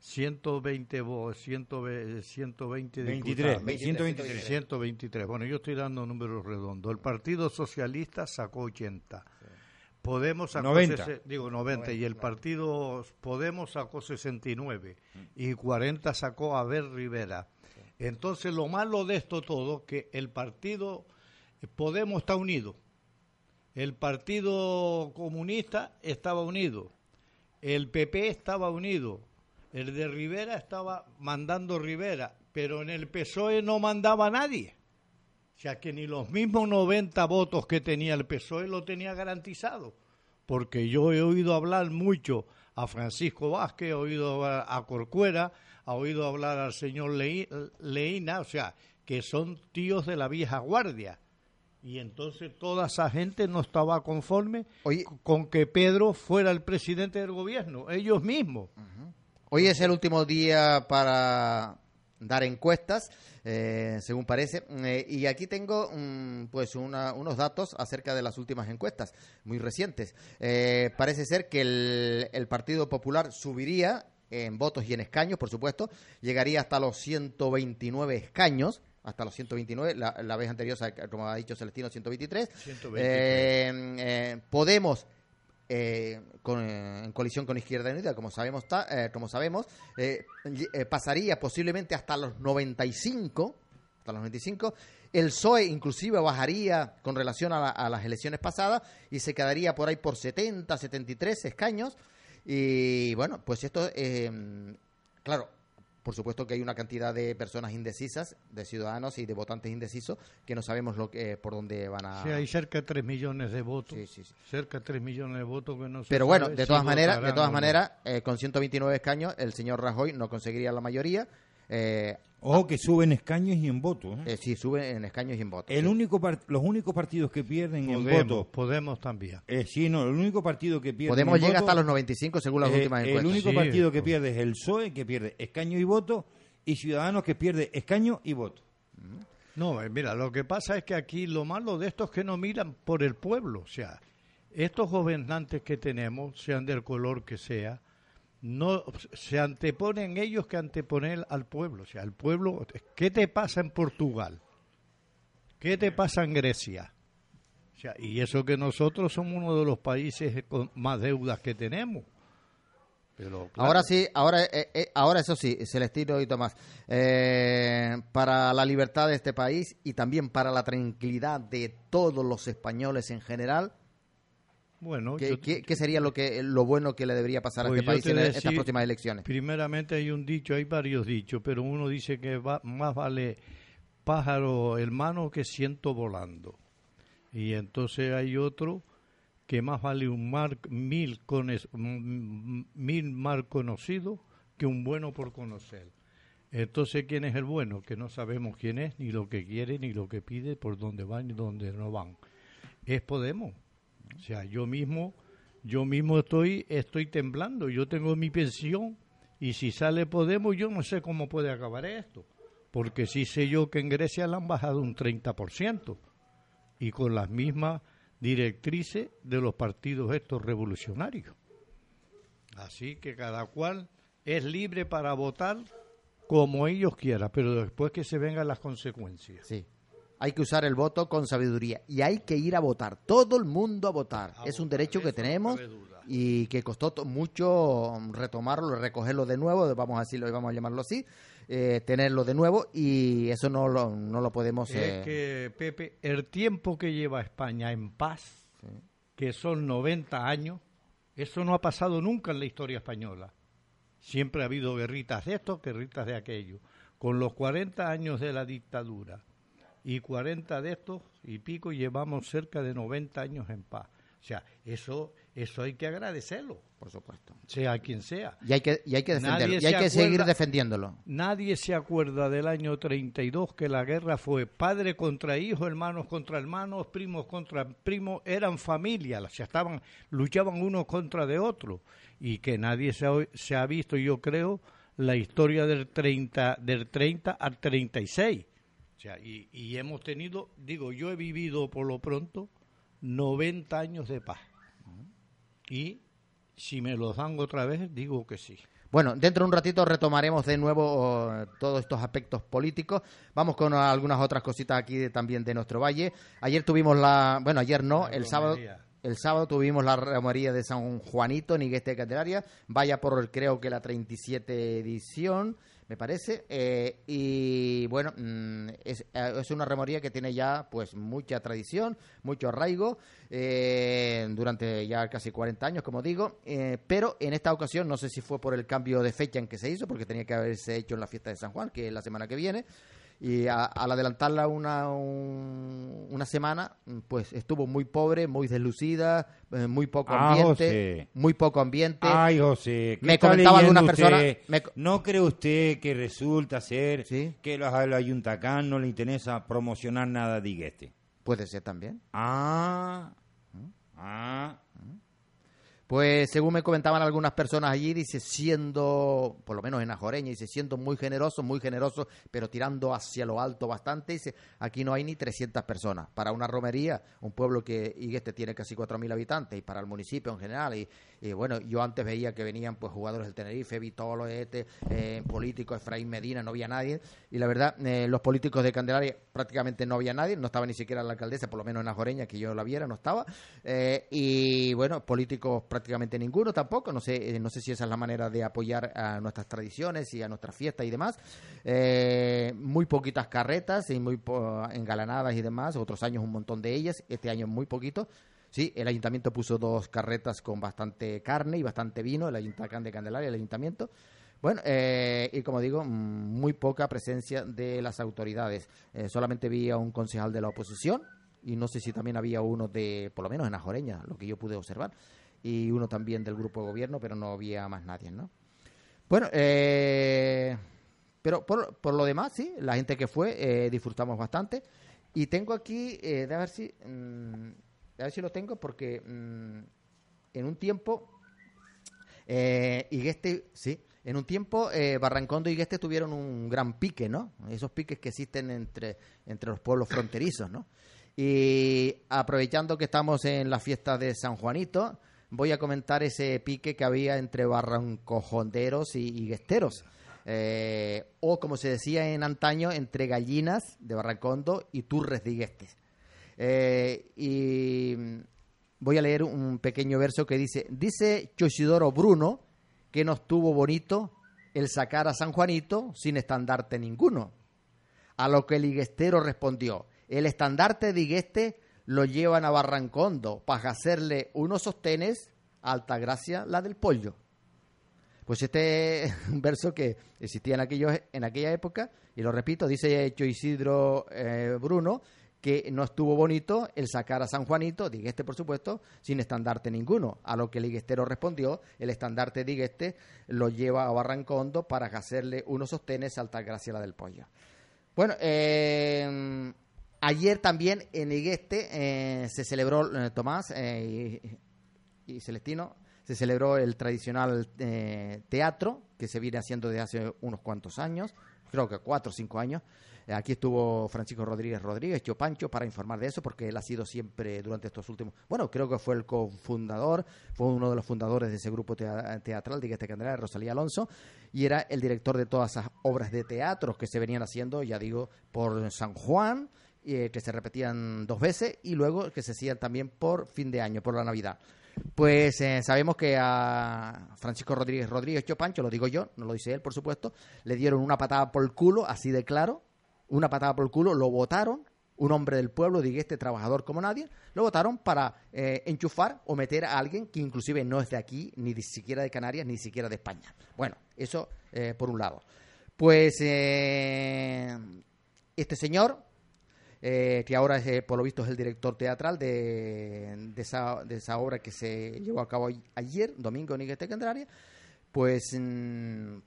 120 120, 120 23, 123. 123. Bueno, yo estoy dando números redondos. El Partido Socialista sacó 80. Podemos sacó 90. digo 90, y el Partido Podemos sacó 69 y 40 sacó Abel Rivera. Entonces lo malo de esto todo que el Partido Podemos está unido. El Partido Comunista estaba unido. El PP estaba unido el de Rivera estaba mandando Rivera, pero en el PSOE no mandaba nadie. O sea que ni los mismos 90 votos que tenía el PSOE lo tenía garantizado. Porque yo he oído hablar mucho a Francisco Vázquez, he oído a Corcuera, ha oído hablar al señor Leina, o sea, que son tíos de la vieja guardia. Y entonces toda esa gente no estaba conforme con que Pedro fuera el presidente del gobierno, ellos mismos. Hoy es el último día para dar encuestas, eh, según parece. Eh, y aquí tengo mm, pues unos datos acerca de las últimas encuestas, muy recientes. Eh, parece ser que el, el, Partido Popular subiría en votos y en escaños, por supuesto, llegaría hasta los 129 escaños hasta los 129, la, la vez anterior, como ha dicho Celestino, 123. 123. Podemos eh, con, en colisión con Izquierda Unida, como sabemos, eh, como sabemos eh, pasaría posiblemente hasta los 95, hasta los 95. El PSOE inclusive bajaría con relación a, a, las elecciones pasadas y se quedaría por ahí por 70, 73 escaños. Y bueno, pues esto, claro, por supuesto que hay una cantidad de personas indecisas, de ciudadanos y de votantes indecisos, que no sabemos lo que, por dónde van a... Sí, hay cerca de 3 millones de votos. Cerca de 3 millones de votos que no Pero bueno, de todas maneras, de todas maneras, eh, con 129 escaños, el señor Rajoy no conseguiría la mayoría. Eh, Ojo que suben escaños y en votos. ¿eh? ¿eh? sí, suben en escaños y en votos. El único los únicos partidos que pierden en votos. Podemos también. Eh, sí, no, el único partido que pierde. Podemos llegar hasta los 95 según las últimas encuestas. El único partido que pierde es el PSOE, que pierde escaño y voto, y Ciudadanos que pierde escaño y voto. No, mira, lo que pasa es que aquí lo malo de esto es que no miran por el pueblo. O sea, estos gobernantes que tenemos, sean del color que sea, no se anteponen ellos que anteponer al pueblo. O sea, el pueblo, ¿qué te pasa en Portugal? ¿Qué te pasa en Grecia? O sea, y eso que nosotros somos uno de los países con más deudas que tenemos. Pero, Ahora sí, ahora, eh, eh, ahora eso sí, Celestino y Tomás, eh, para la libertad de este país y también para la tranquilidad de todos los españoles en general, bueno, ¿Qué, sería lo que lo bueno que le debería pasar a pues este país en estas próximas elecciones? Primeramente hay un dicho, hay varios dichos, pero uno dice que más vale pájaro hermano que ciento volando. Y entonces hay otro que más vale un mar, mil, con mil mar conocido que un bueno por conocer. Entonces, ¿quién es el bueno? Que no sabemos quién es, ni lo que quiere, ni lo que pide, por dónde van y dónde no van. Es Podemos o sea, yo mismo, yo mismo estoy, estoy temblando. Yo tengo mi pensión y si sale Podemos, yo no sé cómo puede acabar esto. Porque sí sé yo que en Grecia le han bajado un 30% y con las mismas directrices de los partidos estos revolucionarios. Así que cada cual es libre para votar como ellos quieran, pero después que se vengan las consecuencias. Sí hay que usar el voto con sabiduría y hay que ir a votar, todo el mundo a votar. es un derecho que tenemos y que costó mucho retomarlo, recogerlo de nuevo, vamos a decirlo, vamos a llamarlo así, eh, tenerlo de nuevo y eso no lo, no lo podemos... Es eh, que, Pepe, el tiempo que lleva España en paz, que son 90 años, eso no ha pasado nunca en la historia española. Siempre ha habido guerritas de esto, guerritas de aquello. Con los 40 años de la dictadura, y 40 de estos y pico llevamos cerca de 90 años en paz. O sea, eso, eso hay que agradecerlo. Por supuesto. Sea quien sea. Y hay que, y hay que defenderlo. y hay que seguir defendiéndolo. Nadie se acuerda del año 32 que la guerra fue padre contra hijo, hermanos contra hermanos, primos contra primos. Eran familia, o estaban, luchaban unos contra de otros. Y que nadie se ha, se ha visto, yo creo, la historia del 30, del 30 al 36 o sea, y, y hemos tenido, digo, yo he vivido por lo pronto 90 años de paz. Y si me los dan otra vez, digo que sí. Bueno, dentro de un ratito retomaremos de nuevo eh, todos estos aspectos políticos. Vamos con algunas otras cositas aquí también de nuestro valle. Ayer tuvimos la, bueno, ayer no, el sábado, el sábado tuvimos la romería de San Juanito en Iglesia Catedral. Vaya por creo que la 37 edición me parece. Eh, y bueno, mm, es, eh, es, una remoría que tiene ya pues mucha tradición, mucho arraigo, eh, durante ya casi 40 años, como digo. pero en esta ocasión, no sé si fue por el cambio de fecha en que se hizo, porque tenía que haberse hecho en la fiesta de San Juan, que es la semana que viene. Y al adelantarla una, una semana, pues estuvo muy pobre, muy deslucida, eh, muy poco ah, ambiente, muy poco ambiente. Ay, José, me comentaba algunas personas. ¿No cree usted que resulta ser que los, los ayuntacán no le interesa promocionar nada de este? Puede ser también. Ah, ah. Pues según me comentaban algunas personas allí, dice, siendo, por lo menos en Ajoreña, dice, siendo muy generoso, muy generoso, pero tirando hacia lo alto bastante, dice, aquí no hay ni 300 personas. Para una romería, un pueblo que este tiene casi 4.000 habitantes, y para el municipio en general, y, bueno, yo antes veía que venían pues jugadores del Tenerife, Vitolo, este, eh, políticos, Efraín Medina, no había nadie, y la verdad, eh, los políticos de Candelaria prácticamente no había nadie, no estaba ni siquiera la alcaldesa, por lo menos en Ajoreña, que yo la viera, no estaba, eh, y bueno, políticos prácticamente ninguno tampoco. No sé, eh, no sé si esa es la manera de apoyar a nuestras tradiciones y a nuestras fiestas y demás. Eh, muy poquitas carretas y muy engalanadas y demás. Otros años un montón de ellas. Este año muy poquito. Sí, el ayuntamiento puso dos carretas con bastante carne y bastante vino, el ayuntamiento de Candelaria, el ayuntamiento. Bueno, eh, y como digo, mm, muy poca presencia de las autoridades. solamente vi a un concejal de la oposición y no sé si también había uno de, por lo menos en Ajoreña, lo que yo pude observar y uno también del grupo de gobierno, pero no había más nadie, ¿no? Bueno, eh, pero por, por, lo demás, sí, la gente que fue, eh, disfrutamos bastante. Y tengo aquí, eh, de a ver si, mm, ver si lo tengo, porque mm, en un tiempo, eh, Igueste, sí, en un tiempo eh, Barrancondo y Igueste tuvieron un gran pique, ¿no? Esos piques que existen entre, entre los pueblos fronterizos, ¿no? Y aprovechando que estamos en la fiesta de San Juanito, voy a comentar ese pique que había entre barrancojonderos y, y guesteros. Eh, o como se decía en antaño, entre gallinas de Barrancondo y turres de. Eh, y voy a leer un pequeño verso que dice, dice Chosidoro Bruno que no estuvo bonito el sacar a San Juanito sin estandarte ninguno. A lo que el higuestero respondió, el estandarte de lo llevan a Barrancondo para hacerle unos sostenes alta gracia la del pollo. Pues este es un verso que existía en, en aquella época, y lo repito, dice hecho Isidro eh, Bruno, que no estuvo bonito el sacar a San Juanito, Digueste por supuesto, sin estandarte ninguno. A lo que el higuestero respondió, el estandarte Digueste lo lleva a Barrancondo para hacerle unos sostenes alta gracia la del pollo. Bueno, eh, Ayer también en Igueste eh, se celebró, eh, Tomás eh, y, Celestino, se celebró el tradicional teatro que se viene haciendo desde hace unos cuantos años, creo que cuatro o cinco años. Aquí estuvo Francisco Rodríguez Rodríguez, Pancho, para informar de eso, porque él ha sido siempre durante estos últimos. Bueno, creo que fue el cofundador, fue uno de los fundadores de ese grupo teatral de Igueste Candela, Rosalía Alonso, y era el director de todas esas obras de teatro que se venían haciendo, ya digo, por San Juan, eh, que se repetían dos veces y luego que se hacían también por fin de año, por la Navidad. Pues eh, sabemos que a Francisco Rodríguez Rodríguez Chopancho, lo digo yo, no lo dice él, por supuesto, le dieron una patada por el culo, así de claro, una patada por el culo, lo votaron, un hombre del pueblo, diga este trabajador como nadie, lo votaron para eh, enchufar o meter a alguien que inclusive no es de aquí, ni siquiera de Canarias, ni siquiera de España. Bueno, eso por un lado. Pues este señor eh, que ahora es, eh, por lo visto es el director teatral de, esa, de esa obra que se llevó a cabo ayer, domingo en Iguete Candelaria, pues... Mm,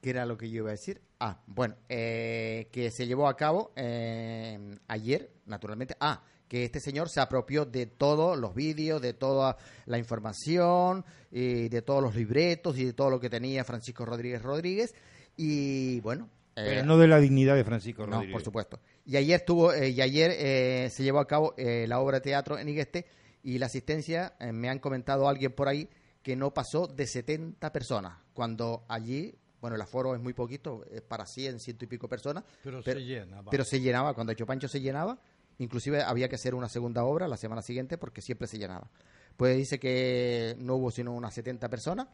¿Qué era lo que yo iba a decir? Ah, bueno, eh, que se llevó a cabo ayer, naturalmente. Ah, que este señor se apropió de todos los vídeos, de toda la información, y de todos los libretos y de todo lo que tenía Francisco Rodríguez Rodríguez. Y bueno, pero eh, no de la dignidad de Francisco Rodríguez. No, por supuesto. Y ayer tuvo, eh, y ayer eh, se llevó a cabo la obra de teatro en Igueste y la asistencia, me han comentado alguien por ahí, que no pasó de 70 personas, cuando allí, bueno, el aforo es muy poquito, es para 100, ciento y pico personas. Pero, se llenaba. Pero se llenaba, cuando hecho Pancho se llenaba, inclusive había que hacer una segunda obra la semana siguiente porque siempre se llenaba. Pues dice que no hubo sino unas 70 personas,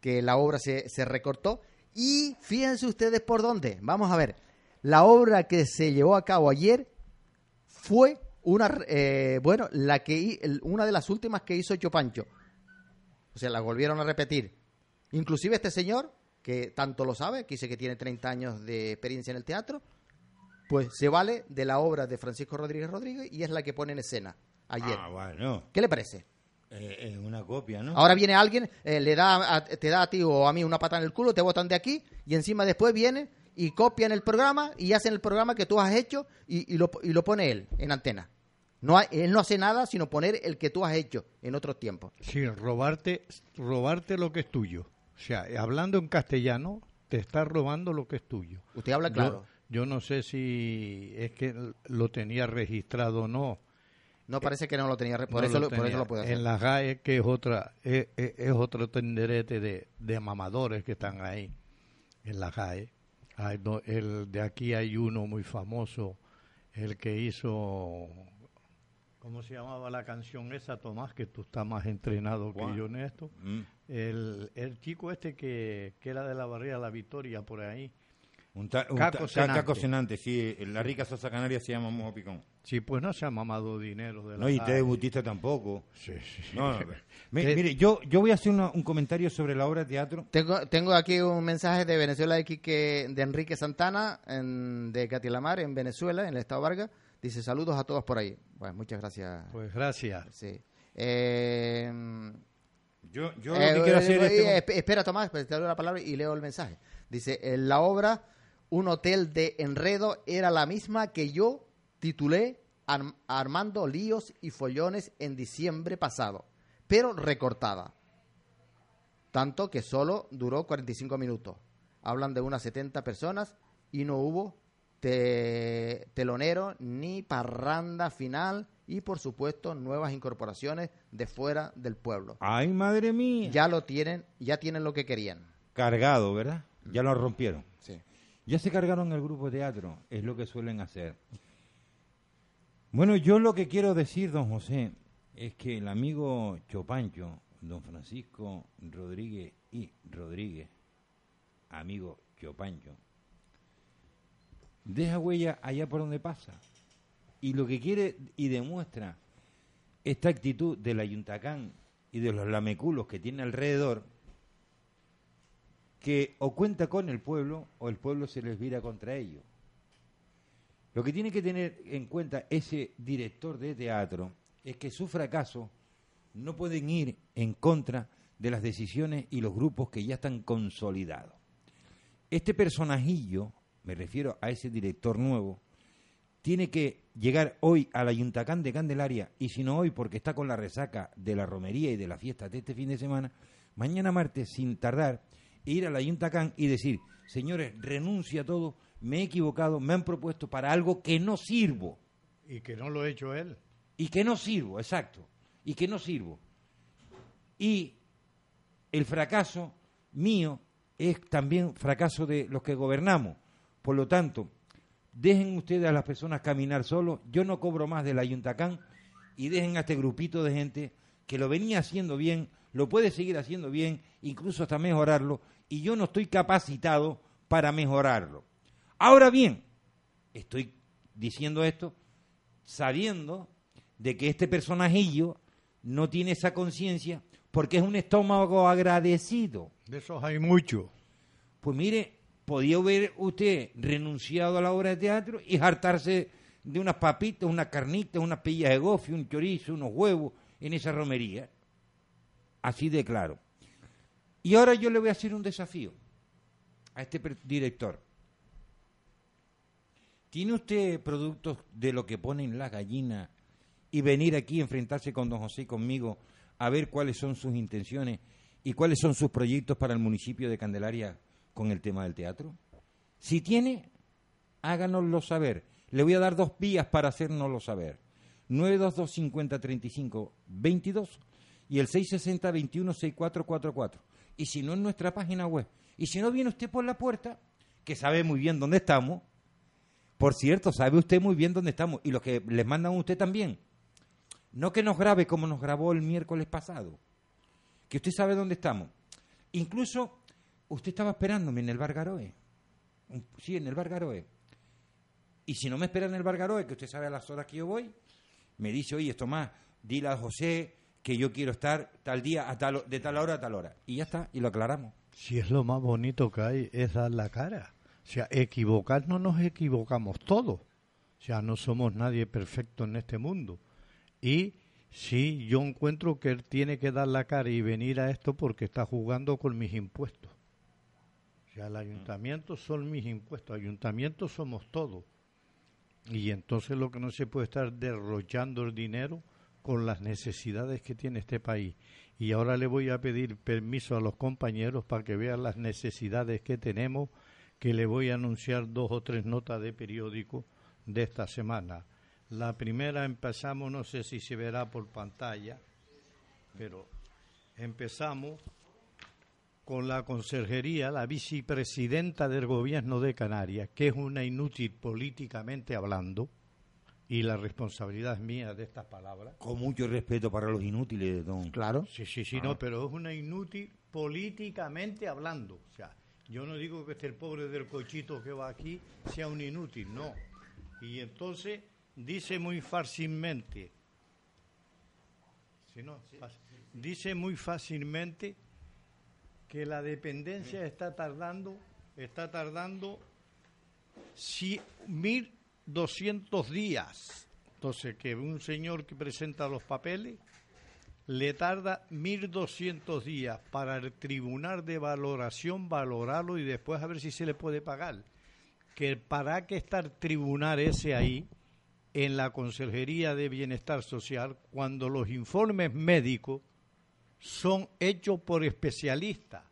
que la obra se, se recortó y fíjense ustedes por dónde. Vamos a ver. La obra que se llevó a cabo ayer fue una, eh, bueno, la que una de las últimas que hizo Chopancho. O sea, la volvieron a repetir. Inclusive este señor, que tanto lo sabe, que dice que tiene 30 años de experiencia en el teatro, pues se vale de la obra de Francisco Rodríguez Rodríguez y es la que pone en escena ayer. Ah, bueno. ¿Qué le parece? Eh, es una copia, ¿no? Ahora viene alguien, eh, le da a- te da a ti o a mí una pata en el culo, te botan de aquí y encima después viene y copian el programa y hacen el programa que tú has hecho y, y lo, y lo pone él en antena. No hay- él no hace nada sino poner el que tú has hecho en otros tiempos. Sí, robarte, robarte lo que es tuyo. O sea, hablando en castellano, te está robando lo que es tuyo. Usted habla claro. Yo, yo no sé si es que lo tenía registrado o no. No parece que no lo tenía, por, No eso, lo lo, por tenía. eso lo puede hacer. En la GAE, que es otra, es, otro tenderete de, de mamadores que están ahí, en la GAE. Hay do- el, de aquí hay uno muy famoso, el que hizo, ¿cómo se llamaba la canción esa, Tomás? Que tú estás más entrenado que yo en esto. Mm. El, el chico este que, que era de la barriga La Victoria, por ahí. Un, ta- un Caco ta- Senante. Caco Senante, sí. en La rica salsa canaria se llama mojo picón. Sí, pues no se ha mamado dinero de la No, y GAE. Tede Butista tampoco. Sí, sí, sí. No, no, mire, yo, yo voy a hacer una- un comentario sobre la obra de teatro. Tengo, tengo aquí un mensaje de Venezuela de, Quique- de Enrique Santana, en- de Catilamar, en Venezuela, en el estado Vargas. Dice saludos a todos por ahí. Bueno, muchas gracias. Pues gracias. Sí. Eh, Yo, yo Eh, lo que quiero eh, hacer eh, es... eh, esp- espera, Tomás, pues, te doy la palabra y leo el mensaje. Dice, en la obra Un hotel de enredo era la misma que yo titulé Arm- Armando líos y follones en diciembre pasado, pero recortada. Tanto que solo duró 45 minutos. Hablan de unas 70 personas y no hubo te- telonero ni parranda final y por supuesto nuevas incorporaciones de fuera del pueblo Ay, madre mía. ya lo tienen, ya tienen lo que querían. Cargado, ¿verdad? Ya lo rompieron. Sí. Ya se cargaron el grupo de teatro, es lo que suelen hacer. Bueno, yo lo que quiero decir, don José, es que el amigo Chopancho, don Francisco Rodríguez y Rodríguez, amigo Chopancho, deja huella allá por donde pasa. Y lo que quiere y demuestra esta actitud del Ayuntacán y de los lameculos que tiene alrededor, que o cuenta con el pueblo o el pueblo se les vira contra ellos. Lo que tiene que tener en cuenta ese director de teatro es que su fracaso no pueden ir en contra de las decisiones y los grupos que ya están consolidados. Este personajillo, me refiero a ese director nuevo, tiene que llegar hoy al Ayuntacán de Candelaria, y si no hoy porque está con la resaca de la romería y de la fiesta de este fin de semana, mañana martes, sin tardar, ir al Ayuntacán y decir, señores, renuncio a todo, me he equivocado, me han propuesto para algo que no sirvo, Y que no lo ha hecho él. y que no sirvo, exacto, y que no sirvo. Y el fracaso mío es también fracaso de los que gobernamos. Por lo tanto, dejen ustedes a las personas caminar solos, yo no cobro más del Ayuntacán y dejen a este grupito de gente que lo venía haciendo bien, lo puede seguir haciendo bien, incluso hasta mejorarlo, y yo no estoy capacitado para mejorarlo. Ahora bien, estoy diciendo esto sabiendo de que este personajillo no tiene esa conciencia porque es un estómago agradecido. De esos hay muchos. Pues mire, podía haber usted renunciado a la obra de teatro y hartarse de unas papitas, unas carnitas, unas pillas de gofio, un chorizo, unos huevos en esa romería. Así de claro. Y ahora yo le voy a hacer un desafío a este director. ¿Tiene usted productos de lo que ponen las gallinas y venir aquí a enfrentarse con don José y conmigo a ver cuáles son sus intenciones y cuáles son sus proyectos para el municipio de Candelaria con el tema del teatro? Si tiene, háganoslo saber. Le voy a dar dos vías para hacérnoslo saber. 922 50 35 22 y el 660 21 6444. Y si no, en nuestra página web. Y si no, viene usted por la puerta, que sabe muy bien dónde estamos. Por cierto, sabe usted muy bien dónde estamos. Y los que les mandan a usted también. No que nos grabe como nos grabó el miércoles pasado. Que usted sabe dónde estamos. Incluso, usted estaba esperándome en el Bar Garoe. Un- Sí, en el Bar Garoe. Y si no me espera en el Bar Garoe, que usted sabe a las horas que yo voy, me dice, oye, Tomás, dile a José que yo quiero estar tal día, a tal, de tal hora a tal hora. Y ya está, y lo aclaramos. Si es lo más bonito que hay, es dar la cara. O sea, equivocarnos nos equivocamos todos. O sea, no somos nadie perfecto en este mundo. Y sí, yo encuentro que él tiene que dar la cara y venir a esto porque está jugando con mis impuestos. O sea, el ayuntamiento son mis impuestos, ayuntamientos somos todos. Y entonces lo que no se puede estar derrochando el dinero con las necesidades que tiene este país. Y ahora le voy a pedir permiso a los compañeros para que vean las necesidades que tenemos, que le voy a anunciar dos o tres notas de periódico de esta semana. La primera empezamos, no sé si se verá por pantalla, pero empezamos con la conserjería, la vicepresidenta del gobierno de Canarias, que es una inútil políticamente hablando, y la responsabilidad es mía de estas palabras. Con mucho respeto para los inútiles, don. Claro. Sí, sí, sí, no, ah. pero es una inútil políticamente hablando. O sea, yo no digo que este pobre del cochito que va aquí sea un inútil, no. Y entonces dice muy fácilmente, si no, dice muy fácilmente que la dependencia está tardando, está tardando si, 1.200 días. Entonces, que un señor que presenta los papeles le tarda 1.200 días para el tribunal de valoración valorarlo y después a ver si se le puede pagar. Que para que estar tribunal ese ahí, en la Consejería de Bienestar Social, cuando los informes médicos son hechos por especialistas.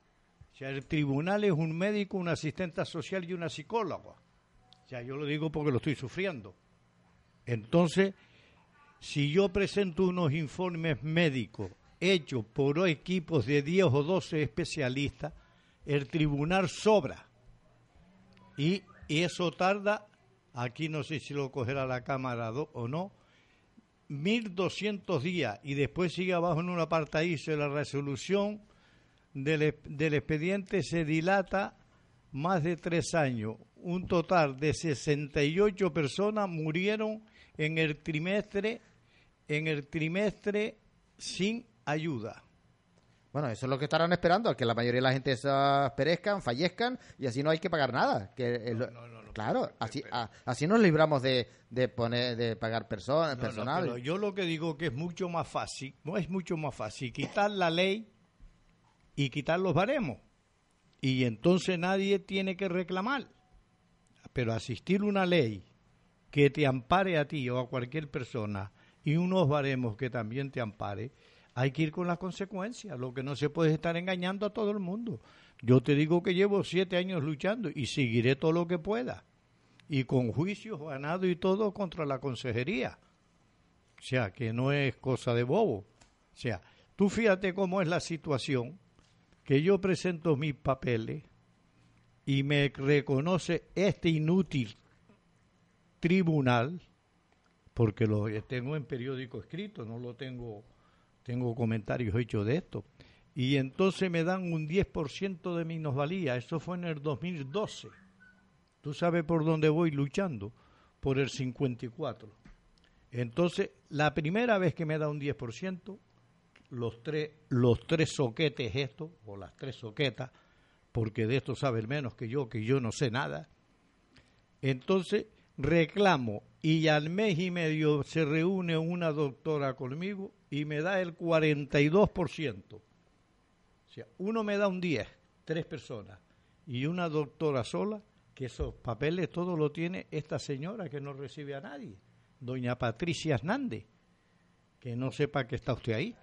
O sea, el tribunal es un médico, un asistente social y una psicóloga. O sea, yo lo digo porque lo estoy sufriendo. Entonces, si yo presento unos informes médicos hechos por equipos de 10 o 12 especialistas, el tribunal sobra. Y, eso tarda, aquí no sé si lo cogerá la Cámara o no, 1.200 días y después sigue abajo en un apartadillo de la resolución del, del, expediente se dilata más de tres años. Un total de 68 personas murieron en el trimestre, en el trimestre sin ayuda. Bueno, eso es lo que estarán esperando, que la mayoría de la gente perezcan, fallezcan y así no hay que pagar nada. Que claro, así, así nos libramos de, de poner, de pagar personas, personal. yo lo que digo que es mucho más fácil, no es mucho más fácil quitar la ley y quitar los baremos. Y entonces nadie tiene que reclamar. Pero asistir una ley que te ampare a ti o a cualquier persona y unos baremos que también te ampare, hay que ir con las consecuencias. Lo que no se puede estar engañando a todo el mundo. Yo te digo que llevo siete años luchando y seguiré todo lo que pueda. Y con juicios ganados y todo contra la consejería. O sea, que no es cosa de bobo. O sea, tú fíjate cómo es la situación, que yo presento mis papeles y me reconoce este inútil tribunal, porque lo tengo en periódico escrito, no lo tengo, tengo comentarios hechos de esto. Y entonces me dan un 10% de minusvalía, eso fue en el 2012. Tú sabes por dónde voy luchando, por el 54. Entonces, la primera vez que me da un 10%, los tres, los tres soquetes estos, o las tres soquetas, porque de esto sabe menos que yo, que yo no sé nada. Entonces, reclamo y al mes y medio se reúne una doctora conmigo y me da el 42%. O sea, uno me da un 10, tres personas, y una doctora sola, que esos papeles todo lo tiene esta señora que no recibe a nadie, doña Patricia Hernández, que no sepa que está usted ahí,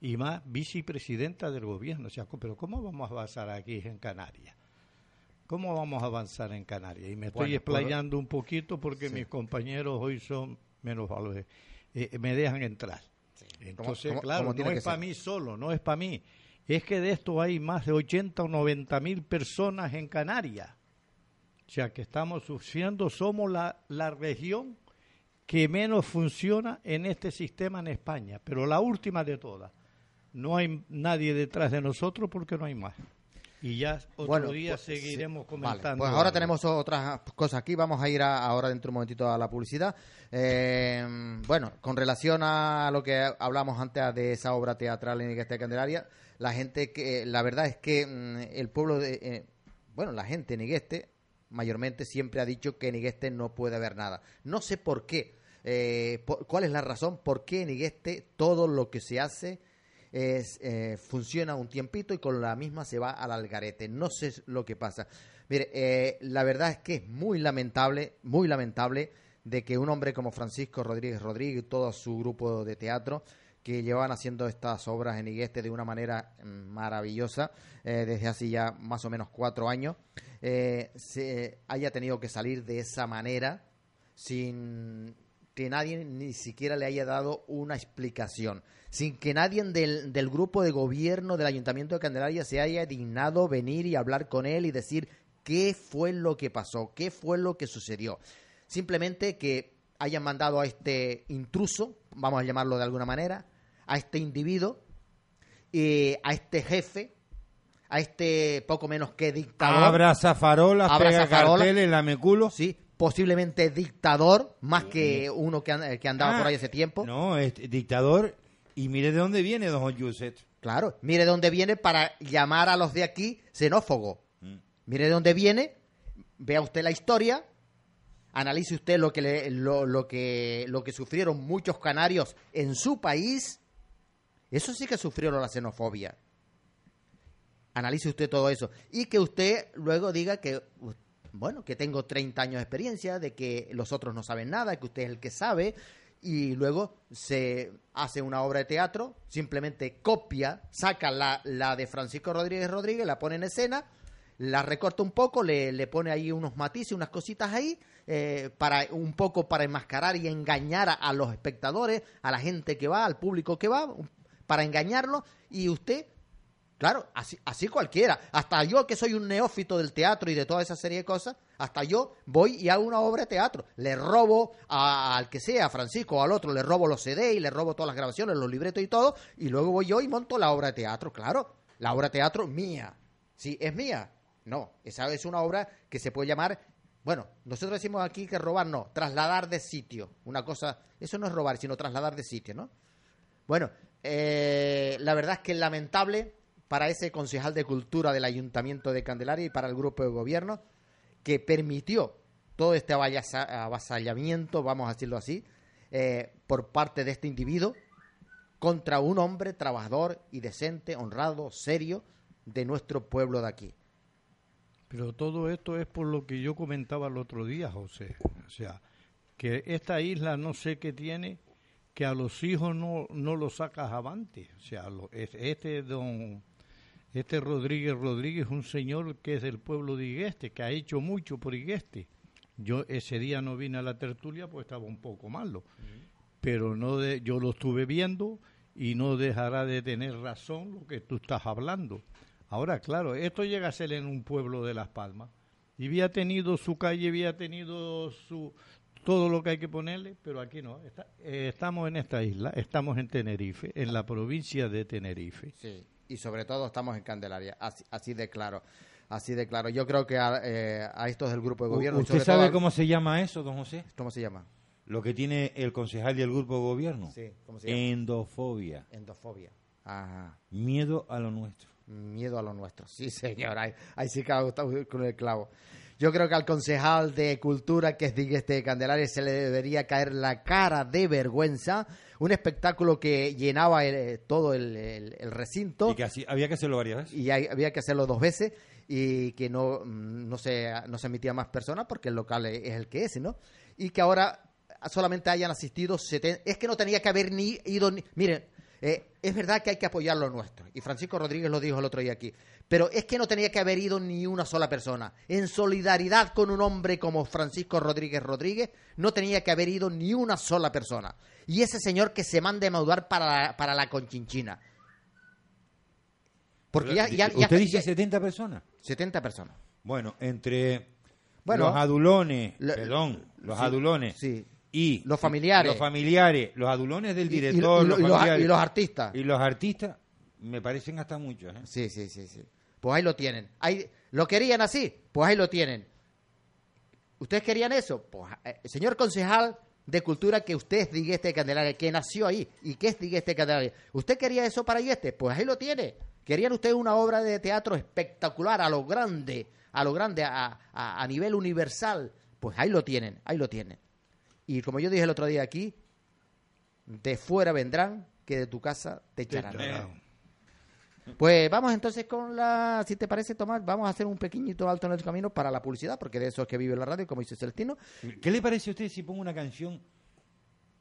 y más vicepresidenta del gobierno. O sea, pero ¿cómo vamos a avanzar aquí en Canarias? ¿Cómo vamos a avanzar en Canarias? Y me estoy explayando un poquito porque mis compañeros hoy son menos valores. Eh, me dejan entrar. Entonces, claro, no es para mí solo, no es para mí. Es que de esto hay más de 80 o 90 mil personas en Canarias. O sea, que estamos sufriendo, somos la, la región que menos funciona en este sistema en España, pero la última de todas. No hay nadie detrás de nosotros porque no hay más. Y ya otro día pues, seguiremos comentando. Pues ahora tenemos otras cosas aquí. Vamos a ir ahora dentro de un momentito a la publicidad. Eh, bueno, con relación a lo que hablamos antes de esa obra teatral en Igueste de Candelaria, la gente que, la verdad es que mm, el pueblo de, eh, bueno, la gente en Igueste mayormente siempre ha dicho que en Igueste no puede haber nada. No sé por qué. Eh, ¿Cuál es la razón? ¿Por qué en Igueste todo lo que se hace es, eh, funciona un tiempito y con la misma se va al algarete. No sé lo que pasa. Mire, eh, la verdad es que es muy lamentable, muy lamentable de que un hombre como Francisco Rodríguez Rodríguez y todo su grupo de teatro que llevan haciendo estas obras en Igueste de una manera mm, maravillosa eh, desde hace ya más o menos cuatro años, se haya tenido que salir de esa manera sin que nadie ni siquiera le haya dado una explicación, sin que nadie del, del, grupo de gobierno del Ayuntamiento de Candelaria se haya dignado venir y hablar con él y decir qué fue lo que pasó, qué fue lo que sucedió. Simplemente que hayan mandado a este intruso, vamos a llamarlo de alguna manera, a este individuo, y a este jefe, a este poco menos que dictador. Abraza farolas, pega carteles, lame culo. Sí, posiblemente dictador, más que uno que, que andaba por ahí hace tiempo. No, es dictador. Y mire de dónde viene, don Josep. Claro, mire de dónde viene para llamar a los de aquí xenófogo. Mm. Mire de dónde viene, vea usted la historia, analice usted lo que, lo, lo, que, lo que sufrieron muchos canarios en su país. Eso sí que sufrieron la xenofobia. Analice usted todo eso. Y que usted luego diga que bueno, que tengo 30 años de experiencia, de que los otros no saben nada, que usted es el que sabe, y luego se hace una obra de teatro, simplemente copia, saca la, la de Francisco Rodríguez Rodríguez, la pone en escena, la recorta un poco, le, le pone ahí unos matices, unas cositas ahí, eh, para un poco para enmascarar y engañar a, a, los espectadores, a la gente que va, al público que va, para engañarlo, y usted Claro, así, así cualquiera. Hasta yo que soy un neófito del teatro y de toda esa serie de cosas, hasta yo voy y hago una obra de teatro. Le robo al que sea, a Francisco o al otro, le robo los CD y le robo todas las grabaciones, los libretos y todo, y luego voy yo y monto la obra de teatro. Claro, la obra de teatro mía. Sí, es mía. No, esa es una obra que se puede llamar, bueno, nosotros decimos aquí que robar no, trasladar de sitio. Una cosa, eso no es robar, sino trasladar de sitio, ¿no? Bueno, eh, la verdad es que es lamentable para ese concejal de cultura del Ayuntamiento de Candelaria y para el grupo de gobierno que permitió todo este avasallamiento, vamos a decirlo así, eh, por parte de este individuo contra un hombre trabajador y decente, honrado, serio de nuestro pueblo de aquí. Pero todo esto es por lo que yo comentaba el otro día, José. O sea, que esta isla no sé qué tiene, que a los hijos no, no lo sacas avante. O sea, este don este Rodríguez Rodríguez es un señor que es del pueblo de Igueste, que ha hecho mucho por Igueste. Yo ese día no vine a la tertulia pues estaba un poco malo, pero no de, yo lo estuve viendo y no dejará de tener razón lo que tú estás hablando. Ahora, claro, esto llega a ser en un pueblo de Las Palmas y había tenido su calle, había tenido su todo lo que hay que ponerle, pero aquí no. Eh, estamos en esta isla, estamos en Tenerife, en la provincia de Tenerife. Sí y sobre todo estamos en Candelaria, así, de claro. Así de claro. Yo creo que a, eh, estos del grupo de gobierno. ¿Usted sabe cómo se llama eso, don José? ¿Cómo se llama? Lo que tiene el concejal y el grupo de gobierno. Sí, ¿cómo se llama? Endofobia. Endofobia. Miedo a lo nuestro. Miedo a lo nuestro. Sí, señor. Ahí, ahí sí que con el clavo. Yo creo que al concejal de Cultura, que es de este Candelaria, se le debería caer la cara de vergüenza. Un espectáculo que llenaba eh, todo el, recinto. Y que así, había que hacerlo varias veces. Y había que hacerlo dos veces y que no, mm, no, se, no se emitía más personas porque el local es el que es, ¿no? Y que ahora solamente hayan asistido 70. Es que no tenía que haber ni ido. Ni, miren, eh, es verdad que hay que apoyar lo nuestro. Y Francisco Rodríguez lo dijo el otro día aquí. Pero es que no tenía que haber ido ni una sola persona. En solidaridad con un hombre como Francisco Rodríguez Rodríguez, no tenía que haber ido ni una sola persona. Y ese señor que se manda a maudar para la, para la conchinchina. Porque ya, ya, ¿Usted dice 70 personas? 70 personas. Bueno, entre los adulones, perdón, los adulones sí. Y los familiares. Los familiares, los adulones del director, y, los, y los artistas. Y los artistas, me parecen hasta muchos. ¿eh? Sí, sí, sí, sí. Pues ahí lo tienen. Ahí, ¿Lo querían así? Pues ahí lo tienen. ¿Ustedes querían eso? Pues, eh, señor concejal de cultura que usted es Digueste Candelaria, que nació ahí y que es Digueste Candelaria. ¿Usted quería eso para Digueste? Pues ahí lo tiene. ¿Querían ustedes una obra de teatro espectacular, a lo grande, a lo grande, a, a, nivel universal? Pues ahí lo tienen, ahí lo tienen. Y como yo dije el otro día aquí, de fuera vendrán, que de tu casa te echarán. Pues vamos entonces con la, si te parece, Tomás, vamos a hacer un pequeñito alto en el camino para la publicidad, porque de eso es que vive la radio, como dice Celestino. ¿Qué le parece a usted si pongo una canción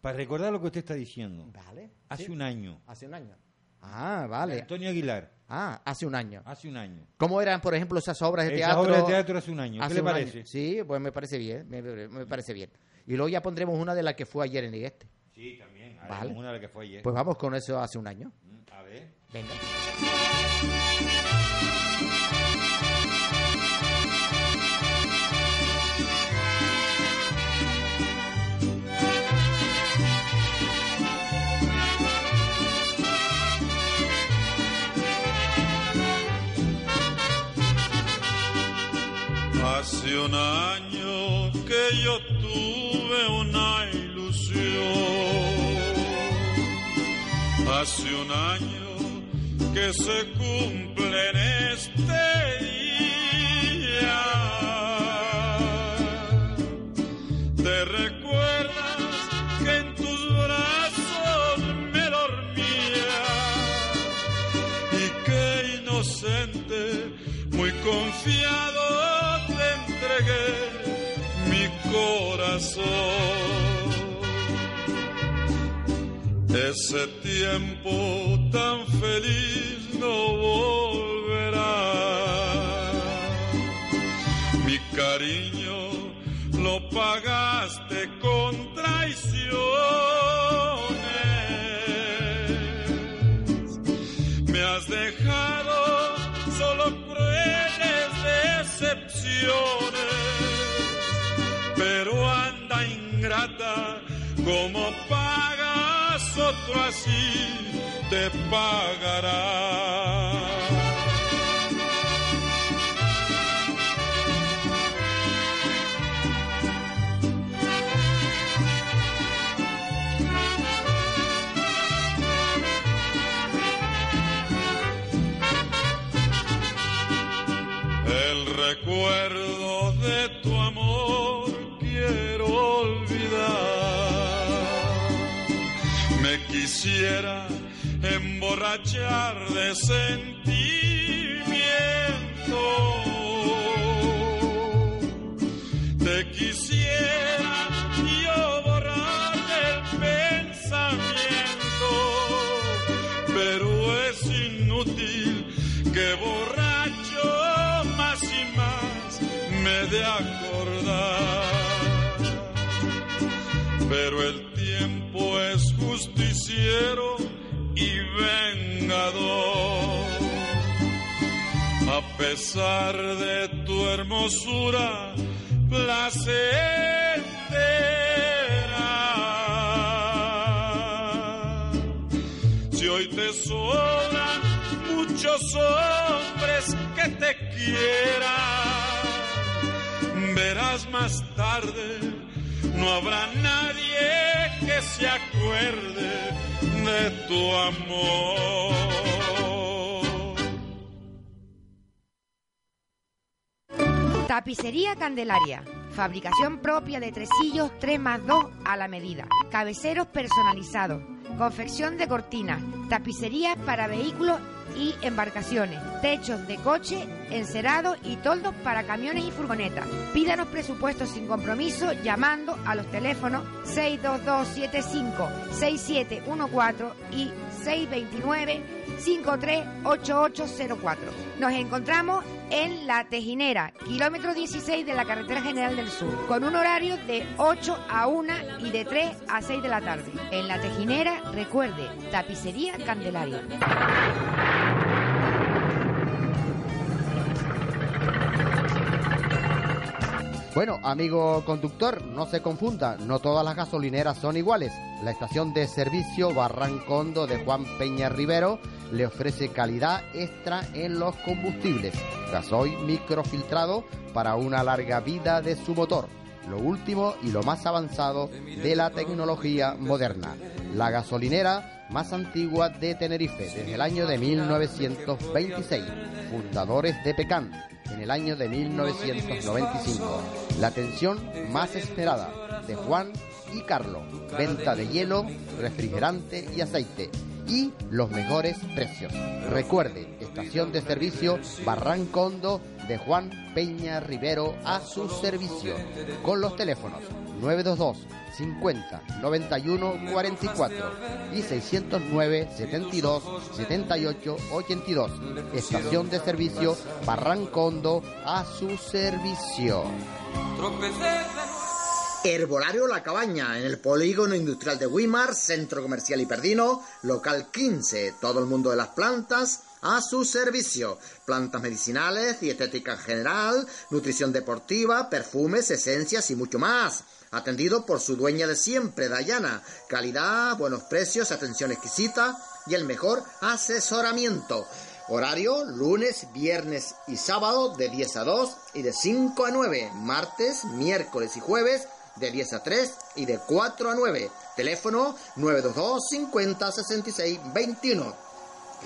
para recordar lo que usted está diciendo? Vale. Hace un año. Hace un año. Ah, vale. Antonio Aguilar. Ah, hace un año. Hace un año. ¿Cómo eran, por ejemplo, esas obras de teatro? Esas obras de teatro hace un año. ¿Qué le parece? Sí, pues me parece bien, me, parece bien. Y luego ya pondremos una de las que fue ayer en este. Sí, también. Vale. Una de las que fue ayer. Pues vamos con eso hace un año. Mm, a ver. Venga. Hace un año que yo tuve Hace un año que se cumple en este día. Te recuerdas que en tus brazos me dormía y que inocente, muy confiado mi corazón. Ese tiempo tan feliz no volverá. Mi cariño lo pagaste con traiciones. Me has dejado solo crueles decepciones como pagas otro así te pagará. Quisiera emborrachar de sentimiento. Te quisiera yo borrar del pensamiento, pero es inútil que borracho más y más me de acordar. Pero el y vengador. A pesar de tu hermosura placentera, si hoy te sobran muchos hombres que te quieran, verás más tarde, no habrá nadie que se acuerde de tu amor. Tapicería Candelaria. Fabricación propia de tresillos 3 más 2 a la medida. Cabeceros personalizados. Confección de cortinas. Tapicería para vehículos y embarcaciones, techos de coche, encerados y toldos para camiones y furgonetas. Pídanos presupuestos sin compromiso llamando a los teléfonos 62275 6714 y 629-538804. Nos encontramos en La Tejinera, kilómetro 16 de la Carretera General del Sur, con un horario de 8 a 1 y de 3 a 6 de la tarde. En La Tejinera, recuerde, tapicería Candelaria. Bueno, amigo conductor, no se confunda, no todas las gasolineras son iguales. La estación de servicio Barrancondo de Juan Peña Rivero le ofrece calidad extra en los combustibles. Gasoil microfiltrado para una larga vida de su motor. Lo último y lo más avanzado de la tecnología moderna. La gasolinera más antigua de Tenerife desde el año de 1926. Fundadores de Pecan en el año de 1995. La atención más esperada de Juan y Carlos. Venta de hielo, refrigerante y aceite. Y los mejores precios. Recuerde, estación de servicio Barrancondo de Juan Peña Rivero a su servicio. Con los teléfonos 922 50 91 44 y 609 72 78 82. Estación de servicio Barrancondo a su servicio. Herbolario La Cabaña, en el polígono industrial de Wimar, centro comercial y Perdino, local 15. Todo el mundo de las plantas a su servicio. Plantas medicinales, dietética en general, nutrición deportiva, perfumes, esencias y mucho más. Atendido por su dueña de siempre, Dayana. Calidad, buenos precios, atención exquisita y el mejor asesoramiento. Horario lunes, viernes y sábado de 10 a 2 y de 5 a 9. Martes, miércoles y jueves de 10 a 3 y de 4 a 9. Teléfono 922 50 66 21.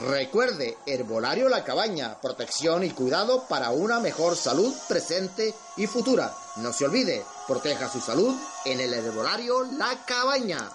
Recuerde, Herbolario La Cabaña, protección y cuidado para una mejor salud presente y futura. No se olvide, proteja su salud en el Herbolario La Cabaña.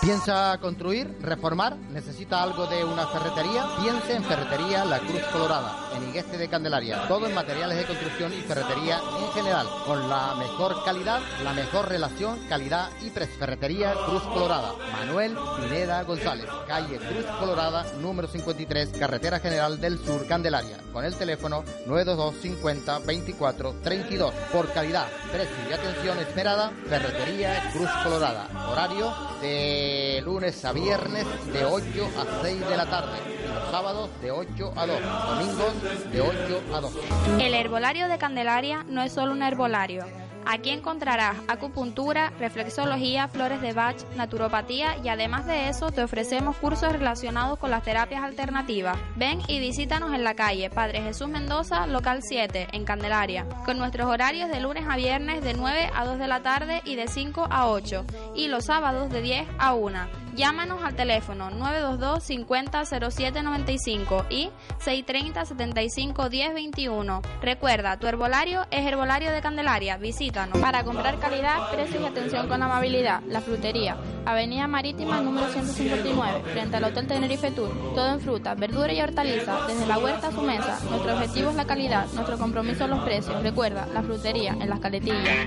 ¿Piensa construir, reformar? ¿Necesita algo de una ferretería? Piense en Ferretería La Cruz Colorada, en Igueste de Candelaria. Todo en materiales de construcción y ferretería en general, con la mejor calidad, la mejor relación, calidad y precio. Ferretería Cruz Colorada. Manuel Pineda González, calle Cruz Colorada, número 53, Carretera General del Sur, Candelaria, con el teléfono 922 50 24 32. Por calidad, precio y atención esperada, Ferretería Cruz Colorada. Horario de lunes a viernes de 8 a 6 de la tarde y los sábados de 8 a 2, domingos de 8 a 2. El herbolario de Candelaria no es solo un herbolario Aquí encontrarás acupuntura, reflexología, flores de Bach, naturopatía y además de eso te ofrecemos cursos relacionados con las terapias alternativas. Ven y visítanos en la calle Padre Jesús Mendoza, local 7, en Candelaria, con nuestros horarios de lunes a viernes de 9 a 2 de la tarde y de 5 a 8 y los sábados de 10 a 1. Llámanos al teléfono 922 50 07 95 y 630 75 10 21. Recuerda, tu herbolario es Herbolario de Candelaria. Visítanos. Para comprar calidad, precios y atención con amabilidad. La frutería. Avenida Marítima número 159, frente al Hotel Tenerife Tour. Todo en fruta, verdura y hortaliza, desde la huerta a su mesa. Nuestro objetivo es la calidad, nuestro compromiso los precios. Recuerda, la frutería en las caletillas.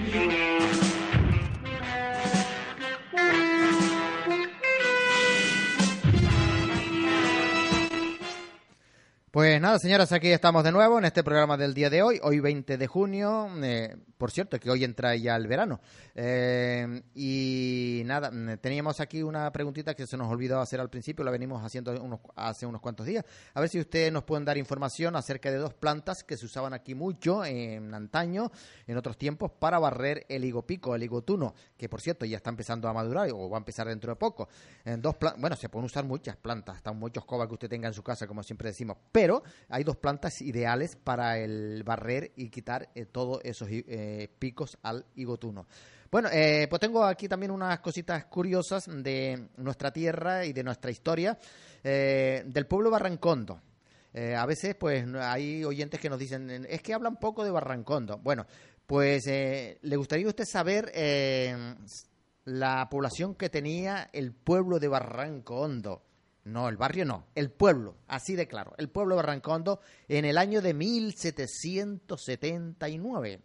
Pues nada, señoras, aquí estamos de nuevo en este programa del día de hoy, hoy 20 de junio. Eh, por cierto, que hoy entra ya el verano. Eh, y nada, mm, teníamos aquí una preguntita que se nos olvidó hacer al principio, la venimos haciendo hace unos cuantos días. A ver si ustedes nos pueden dar información acerca de dos plantas que se usaban aquí mucho en antaño, en otros tiempos, para barrer el higopico, el higotuno, que por cierto ya está empezando a madurar o va a empezar dentro de poco. En dos bueno, se pueden usar muchas plantas, hasta muchos cobas que usted tenga en su casa, como siempre decimos, pero hay dos plantas ideales para el barrer y quitar eh, todos esos eh, picos al higotuno. Bueno, eh, pues tengo aquí también unas cositas curiosas de nuestra tierra y de nuestra historia eh, del pueblo Barrancondo. Eh, a veces, pues, hay oyentes que nos dicen, es que hablan poco de Barrancondo. Bueno, pues, ¿le gustaría usted saber la población que tenía el pueblo de Barrancondo? No, el barrio no, el pueblo, así de claro, el pueblo de Barrancondo en el año de 1779.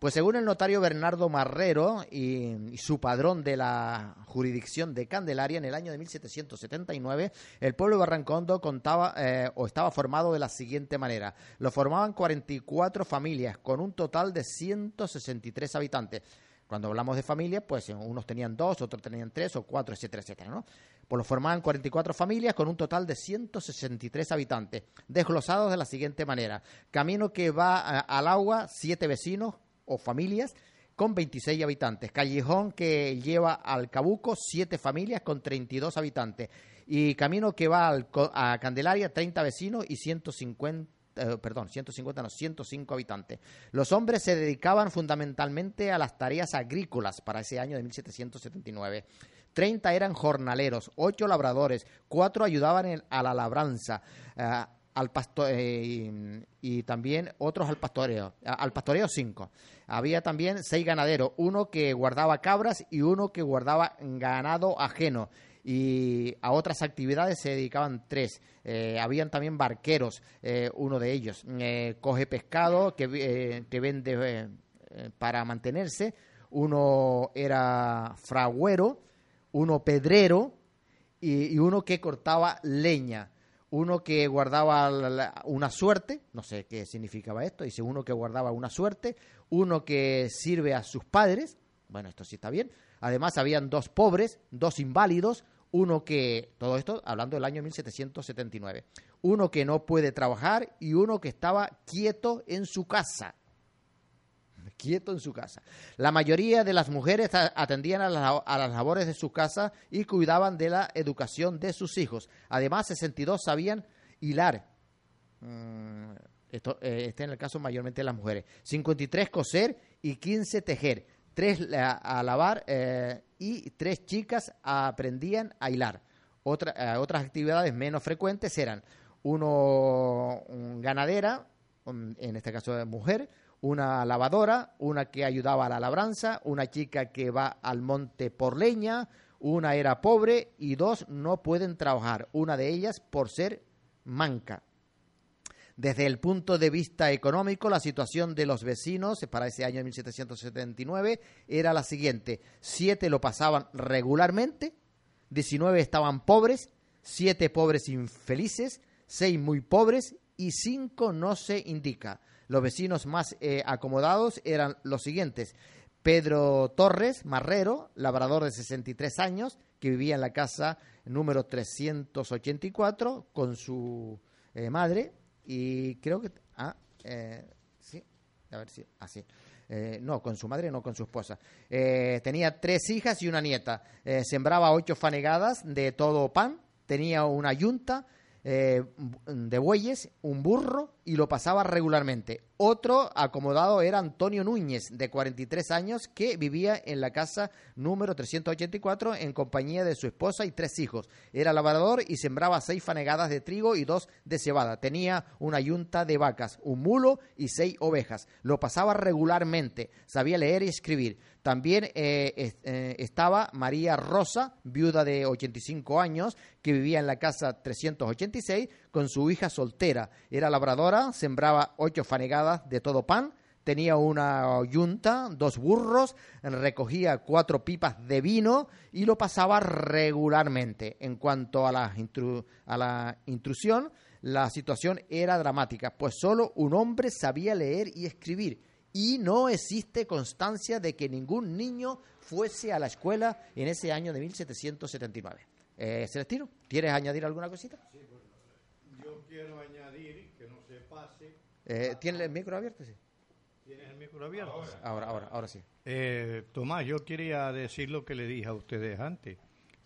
Pues según el notario Bernardo Marrero y, su padrón de la jurisdicción de Candelaria, en el año de 1779, el pueblo de Barrancondo contaba eh, o estaba formado de la siguiente manera. Lo formaban 44 familias con un total de 163 habitantes. Cuando hablamos de familias, pues unos tenían dos, otros tenían tres o cuatro, etcétera, etcétera, ¿no? Pues lo formaban 44 familias con un total de 163 habitantes, desglosados de la siguiente manera. Camino que va al agua, siete vecinos, o familias con 26 habitantes. Callejón que lleva al Cabuco, 7 familias con 32 habitantes. Y camino que va a Candelaria, 30 vecinos y 150 eh, perdón, 150, no, 105 habitantes. Los hombres se dedicaban fundamentalmente a las tareas agrícolas para ese año de 1779. 30 eran jornaleros, 8 labradores, 4 ayudaban a la labranza, eh, al eh, y, también otros al pastoreo, al pastoreo 5. Había también 6 ganaderos, uno que guardaba cabras y uno que guardaba ganado ajeno y a otras actividades se dedicaban tres. Eh, habían también barqueros, eh, uno de ellos. Eh, coge pescado que, que vende para mantenerse. Uno era fragüero, uno pedrero y, uno que cortaba leña. Uno que guardaba una suerte, no sé qué significaba esto, dice uno que guardaba una suerte, uno que sirve a sus padres, bueno, esto sí está bien, Además, habían dos pobres, dos inválidos, uno que, todo esto hablando del año 1779, uno que no puede trabajar y uno que estaba quieto en su casa. Quieto en su casa. La mayoría de las mujeres atendían a, las labores de su casa y cuidaban de la educación de sus hijos. Además, 62 sabían hilar. Mm, esto, eh, este en el caso mayormente de las mujeres. 53 coser y 15 tejer tres a, lavar eh, y tres chicas aprendían a hilar. Eh, otras actividades menos frecuentes eran uno ganadera, en este caso de mujer, una lavadora, una que ayudaba a la labranza, una chica que va al monte por leña, una era pobre y dos no pueden trabajar, una de ellas por ser manca. Desde el punto de vista económico, la situación de los vecinos para ese año 1779 era la siguiente. Siete lo pasaban regularmente, 19 estaban pobres, siete pobres infelices, seis muy pobres y cinco no se indica. Los vecinos más eh, acomodados eran los siguientes. Pedro Torres, marrero, labrador de 63 años, que vivía en la casa número 384 con su eh, madre, y creo que... Ah, eh, sí, a ver si... Ah, sí. Eh, no, con su madre, no con su esposa. Eh, tenía tres hijas y una nieta. sembraba ocho fanegadas de todo pan. Tenía una yunta eh, de bueyes, un burro y lo pasaba regularmente. Otro acomodado era Antonio Núñez, de 43 años, que vivía en la casa número 384 en compañía de su esposa y tres hijos. Era labrador y sembraba seis fanegadas de trigo y dos de cebada. Tenía una yunta de vacas, un mulo y seis ovejas. Lo pasaba regularmente, sabía leer y escribir. También eh, eh, estaba María Rosa, viuda de 85 años, que vivía en la casa 386 con su hija soltera. Era labradora, sembraba ocho fanegadas de todo pan, tenía una yunta, dos burros, recogía cuatro pipas de vino y lo pasaba regularmente. En cuanto a la, a la intrusión, la situación era dramática, pues solo un hombre sabía leer y escribir y no existe constancia de que ningún niño fuese a la escuela en ese año de 1779. Eh, Celestino, ¿quieres añadir alguna cosita? Sí, quiero añadir que no se pase. Eh, ¿Tienes el micro abierto? Sí. ¿Tienes el micro abierto? Ahora, ahora, ahora, sí. Eh, Tomás, yo quería decir lo que le dije a ustedes antes,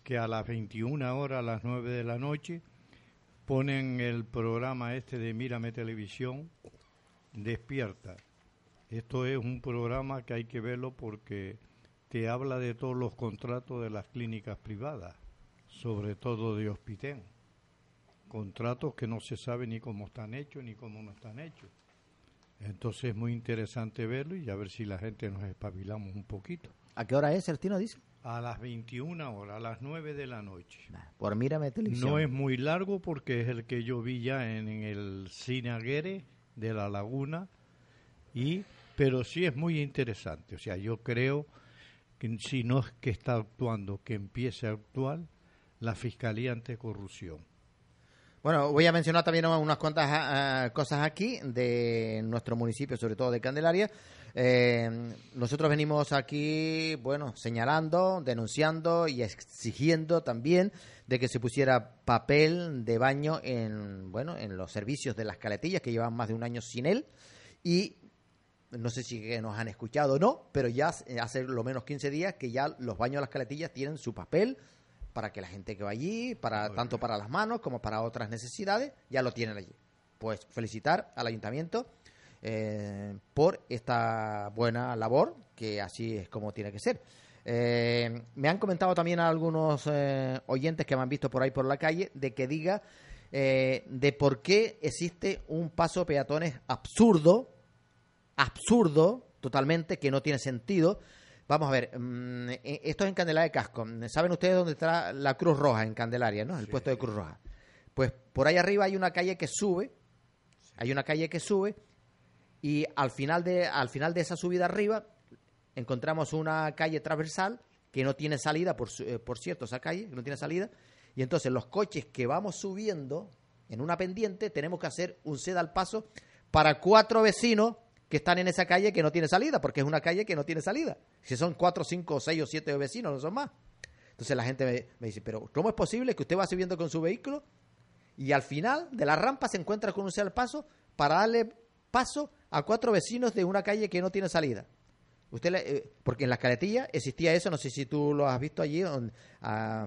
que a las 21 horas, a las 9 de la noche, ponen el programa este de Mírame Televisión, Despierta esto es un programa que hay que verlo porque te habla de todos los contratos de las clínicas privadas, sobre todo de Hospitén. Contratos que no se sabe ni cómo están hechos ni cómo no están hechos. Entonces es muy interesante verlo y a ver si la gente nos espabilamos un poquito. ¿A qué hora es, Certino, dice? A las 21 horas, a las 9 de la noche. Por Mírame Televisión. No es muy largo porque es el que yo vi ya en, en el Cine Aguere de La Laguna y pero sí es muy interesante. O sea, yo creo que si no es que está actuando, que empiece a actuar la Fiscalía Anticorrupción. Bueno, voy a mencionar también unas cuantas ah, cosas aquí de nuestro municipio, sobre todo de Candelaria. Eh, nosotros venimos aquí, bueno, señalando, denunciando y exigiendo también de que se pusiera papel de baño en, bueno, en los servicios de las caletillas que llevan más de un año sin él y no sé si nos han escuchado o no, pero ya hace lo menos 15 días que ya los baños de las caletillas tienen su papel para que la gente que va allí, para tanto para las manos como para otras necesidades, ya lo tienen allí. Pues felicitar al ayuntamiento eh, por esta buena labor, que así es como tiene que ser. Eh, me han comentado también algunos eh, oyentes que me han visto por ahí por la calle de que diga de por qué existe un paso peatones absurdo, absurdo totalmente, que no tiene sentido. Vamos a ver, mm, esto es en Candelaria de Casco. ¿Saben ustedes dónde está la Cruz Roja en Candelaria, no? El puesto de Cruz Roja. Pues por ahí arriba hay una calle que sube, hay una calle que sube y al final de, al final de esa subida arriba encontramos una calle transversal que no tiene salida, por, eh, por cierto, esa calle que no tiene salida, y entonces los coches que vamos subiendo en una pendiente tenemos que hacer un seda al paso para cuatro vecinos que están en esa calle que no tiene salida, porque es una calle que no tiene salida. Si son cuatro, cinco, seis o siete vecinos, no son más. Entonces la gente me, me dice, pero ¿cómo es posible que usted va subiendo con su vehículo y al final de la rampa se encuentra con un al paso para darle paso a cuatro vecinos de una calle que no tiene salida. Usted eh, porque en la caletilla existía eso, no sé si tú lo has visto allí,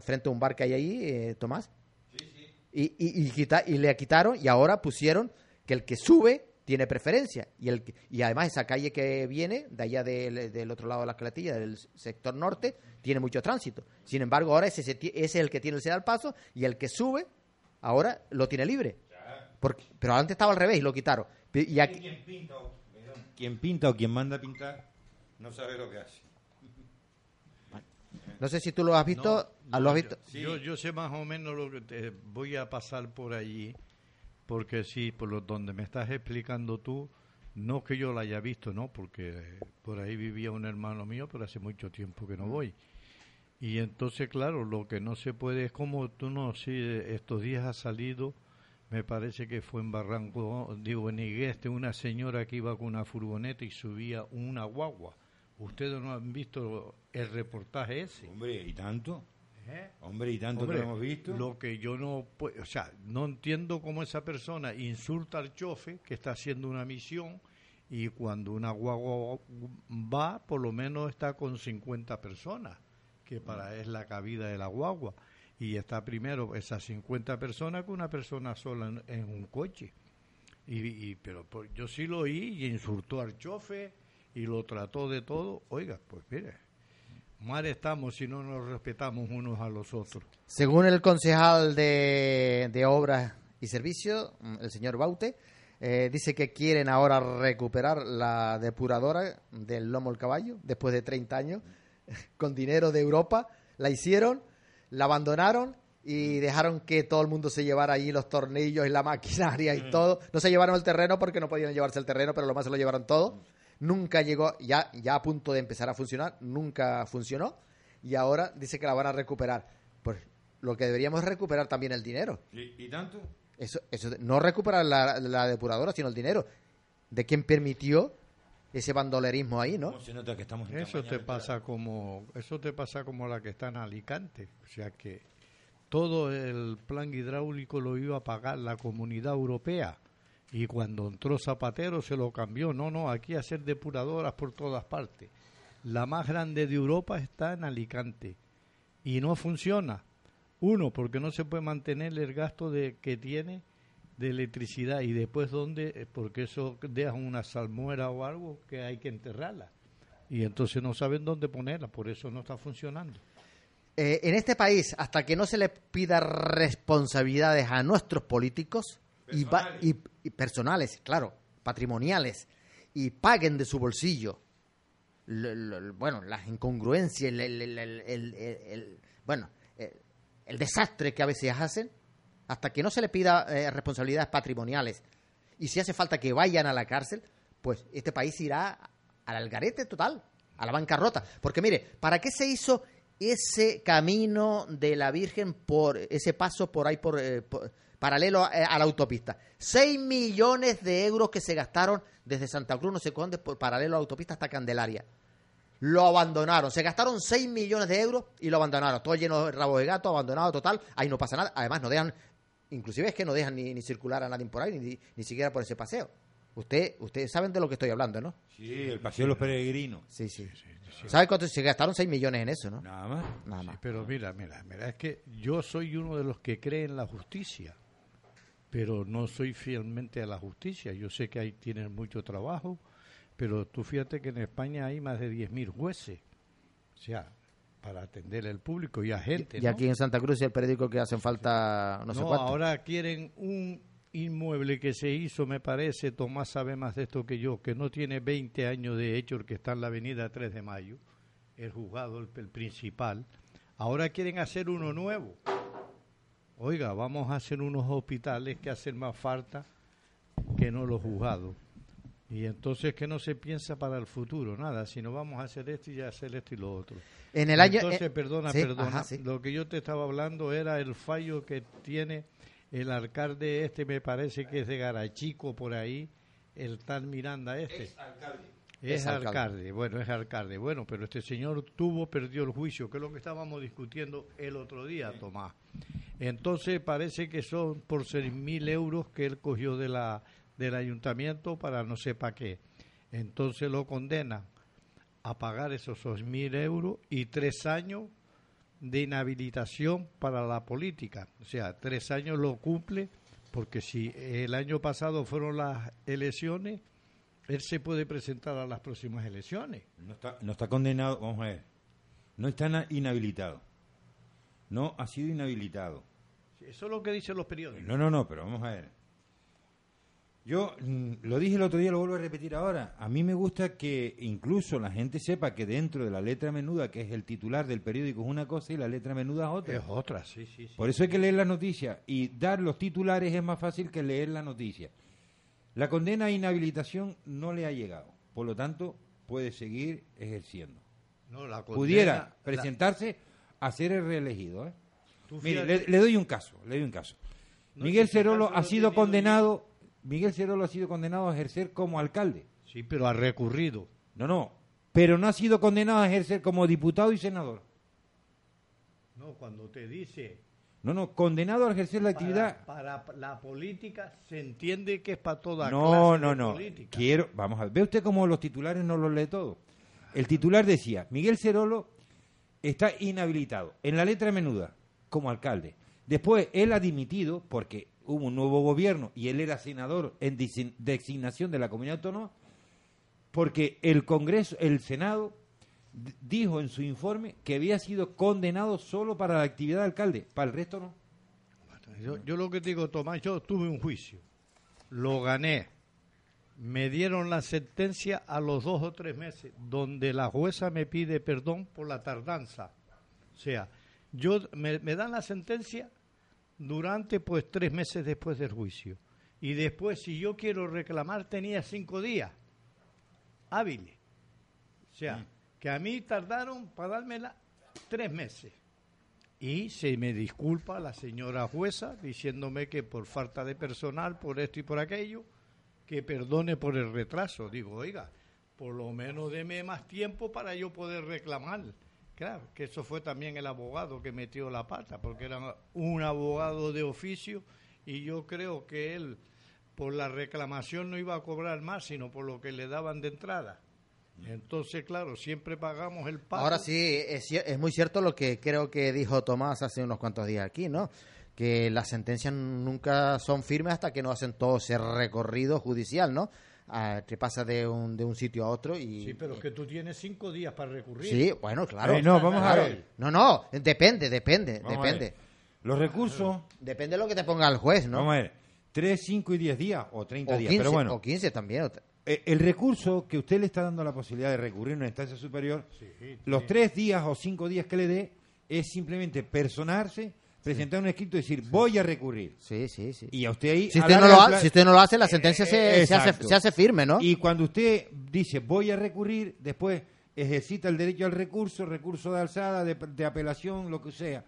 frente a un bar que hay ahí, eh, Tomás. Sí, sí. Y, y, y, le quitaron y ahora pusieron que el que sube tiene preferencia. Y, el, y además esa calle que viene, de allá del, otro lado de la caletilla, del sector norte, tiene mucho tránsito. Sin embargo, ahora ese, ese es el que tiene el al paso y el que sube, ahora lo tiene libre. Porque, pero antes estaba al revés y lo quitaron. Y aquí... quien, pinta o, quien pinta o quien manda pintar no sabe lo que hace. No sé si tú lo has visto. ¿Lo has visto? Yo, yo, sé más o menos lo que te voy a pasar por allí, porque sí, por lo donde me estás explicando tú, no que yo lo haya visto, ¿no? Porque por ahí vivía un hermano mío, pero hace mucho tiempo que no mm. voy. Y entonces, claro, lo que no se puede es como tú no, si estos días ha salido me parece que fue en Barranco, digo, en Igueste, una señora que iba con una furgoneta y subía una guagua. ¿Ustedes no han visto el reportaje ese? Hombre, ¿y tanto? ¿Eh? Hombre, ¿y tanto lo hemos visto? Lo que yo no, o sea, no entiendo cómo esa persona insulta al chofe que está haciendo una misión y cuando una guagua va, por lo menos está con 50 personas, que para es la cabida de la guagua y está primero esas 50 personas que una persona sola en, un coche. Y, pero yo sí lo oí y insultó al chofe y lo trató de todo. Oiga, pues mire, mal estamos si no nos respetamos unos a los otros. Según el concejal de, de Obras y Servicios, el señor Baute, eh, dice que quieren ahora recuperar la depuradora del lomo el caballo después de 30 años con dinero de Europa. La hicieron la abandonaron y dejaron que todo el mundo se llevara allí los tornillos y la maquinaria y mm. todo. No se llevaron el terreno porque no podían llevarse el terreno, pero lo más se lo llevaron todo. Nunca llegó, ya, ya a punto de empezar a funcionar, nunca funcionó. Y ahora dice que la van a recuperar. Pues lo que deberíamos es recuperar también el dinero. ¿Y, tanto? Eso, eso, no recuperar la, la depuradora, sino el dinero. ¿De quién permitió ese bandolerismo ahí, ¿no? eso te pasa como eso te pasa como la que está en Alicante, o sea que todo el plan hidráulico lo iba a pagar la Comunidad Europea y cuando entró Zapatero se lo cambió, no, no, aquí hacer depuradoras por todas partes. La más grande de Europa está en Alicante y no funciona. Uno, porque no se puede mantener el gasto de que tiene de electricidad y después dónde, eh, porque eso deja una salmuera o algo que hay que enterrarla. Y entonces no saben dónde ponerla, por eso no está funcionando. Eh, en este país, hasta que no se le pida responsabilidades a nuestros políticos personales. Y, personales, claro, patrimoniales, y paguen de su bolsillo, bueno, las incongruencias, el, bueno, el desastre que a veces hacen, hasta que no se le pida eh, responsabilidades patrimoniales y si hace falta que vayan a la cárcel, pues este país irá al algarete total, a la bancarrota. Porque mire, ¿para qué se hizo ese camino de la Virgen por ese paso por ahí por, eh, paralelo a, la autopista? Seis millones de euros que se gastaron desde Santa Cruz, no sé cuándo, por paralelo a la autopista hasta Candelaria. Lo abandonaron, se gastaron seis millones de euros y lo abandonaron. Todo lleno de rabo de gato, abandonado total. Ahí no pasa nada. Además, no dejan Inclusive es que no dejan ni, circular a nadie por ahí, ni, ni siquiera por ese paseo. Usted, ustedes saben de lo que estoy hablando, ¿no? Sí, el Paseo de los Peregrinos. Sí, sí. ¿Sabe cuánto? Se gastaron 6 millones en eso, ¿no? Nada más. Nada más. Pero mira, mira, mira, es que yo soy uno de los que cree en la justicia, pero no soy fielmente a la justicia. Yo sé que ahí tienen mucho trabajo, pero tú fíjate que en España hay más de 10.000 jueces, o sea, para atender al público y a gente. Y ¿no? aquí en Santa Cruz el periódico que hacen falta no, sé cuánto. ahora quieren un inmueble que se hizo, me parece, Tomás sabe más de esto que yo, que no tiene 20 años de hecho, el que está en la avenida 3 de Mayo, el juzgado, el, el principal. Ahora quieren hacer uno nuevo. Oiga, vamos a hacer unos hospitales que hacen más falta que no los juzgados. Y entonces que no se piensa para el futuro, nada, sino vamos a hacer esto y a hacer esto y lo otro. En el año... Entonces, eh, perdona, sí, perdona, ajá, sí. lo que yo te estaba hablando era el fallo que tiene el alcalde este, me parece que es de Garachico por ahí, el tal Miranda este. Es Es alcalde. alcalde, bueno, es alcalde. Bueno, pero este señor tuvo, perdió el juicio, que es lo que estábamos discutiendo el otro día, Tomás. Entonces parece que son por seis mil euros que él cogió de la, del ayuntamiento para no sé para qué. Entonces lo condenan a pagar esos seis mil euros y tres años de inhabilitación para la política. O sea, tres años lo cumple porque si el año pasado fueron las elecciones, él se puede presentar a las próximas elecciones. No está, no está condenado, vamos a ver. No está inhabilitado. No ha sido inhabilitado. Eso es lo que dicen los periódicos. No, no, no, pero vamos a ver. Yo mm, lo dije el otro día, lo vuelvo a repetir ahora. A mí me gusta que incluso la gente sepa que dentro de la letra menuda, que es el titular del periódico, es una cosa y la letra menuda es otra. Es otra, sí, sí, sí. Por eso hay que leer las noticias. Y dar los titulares es más fácil que leer la noticia. La condena a inhabilitación no le ha llegado. Por lo tanto, puede seguir ejerciendo. No, la condena- Pudiera la- presentarse a ser el reelegido. ¿eh? Mire, le, le doy un caso, le doy un caso. No, Miguel Cerolo ha sido condenado, Miguel Cerolo ha sido condenado a ejercer como alcalde. Sí, pero ha recurrido. No, no, pero no ha sido condenado a ejercer como diputado y senador. No, cuando te dice No, no, condenado a ejercer la actividad. para, la política se entiende que es para toda No, clase no, de no. política. Quiero, vamos a ver. ¿Ve usted cómo los titulares no los lee todo? El titular decía, Miguel Cerolo está inhabilitado en la letra menuda como alcalde. Después él ha dimitido porque hubo un nuevo gobierno y él era senador en desi- designación de la comunidad autónoma porque el Congreso, el Senado dijo en su informe que había sido condenado solo para la actividad de alcalde, para el resto no. Yo, yo lo que te digo, Tomás, yo tuve un juicio, lo gané, me dieron la sentencia a los dos o tres meses, donde la jueza me pide perdón por la tardanza. O sea, yo me, me dan la sentencia durante pues tres meses después del juicio. Y después, si yo quiero reclamar, tenía cinco días hábiles. O sea, que a mí tardaron para dármela tres meses. Y se me disculpa la señora jueza diciéndome que por falta de personal, por esto y por aquello, que perdone por el retraso. Digo, oiga, por lo menos deme más tiempo para yo poder reclamar. Claro, que eso fue también el abogado que metió la pata, porque era un abogado de oficio y yo creo que él por la reclamación no iba a cobrar más, sino por lo que le daban de entrada. Entonces, claro, siempre pagamos el pago. Ahora sí, es, es muy cierto lo que creo que dijo Tomás hace unos cuantos días aquí, ¿no? Que las sentencias nunca son firmes hasta que no hacen todo ese recorrido judicial, ¿no? Ah, que pasa de un, de un sitio a otro y... Sí, pero es que tú tienes cinco días para recurrir. Sí, bueno, claro. Eh, no, vamos a ver. No, no, depende, depende, Vamos a depende. Los recursos, Depende de lo que te ponga el juez, ¿no? vamos a ver, 3, 5 y 10 días o 30 o, días. 15, pero bueno, o 15 también. Eh, el recurso que usted le está dando la posibilidad de recurrir a una instancia superior, los tres días o cinco días que le dé, es simplemente personarse, presentar un escrito y decir, voy a recurrir. Sí, sí, sí. Y a usted ahí... Si usted, no lo ha- si usted no lo hace, la sentencia Eh, se, se hace, se hace firme, ¿no? Y cuando usted dice, voy a recurrir, después ejercita el derecho al recurso, recurso de alzada, de, de apelación, lo que sea.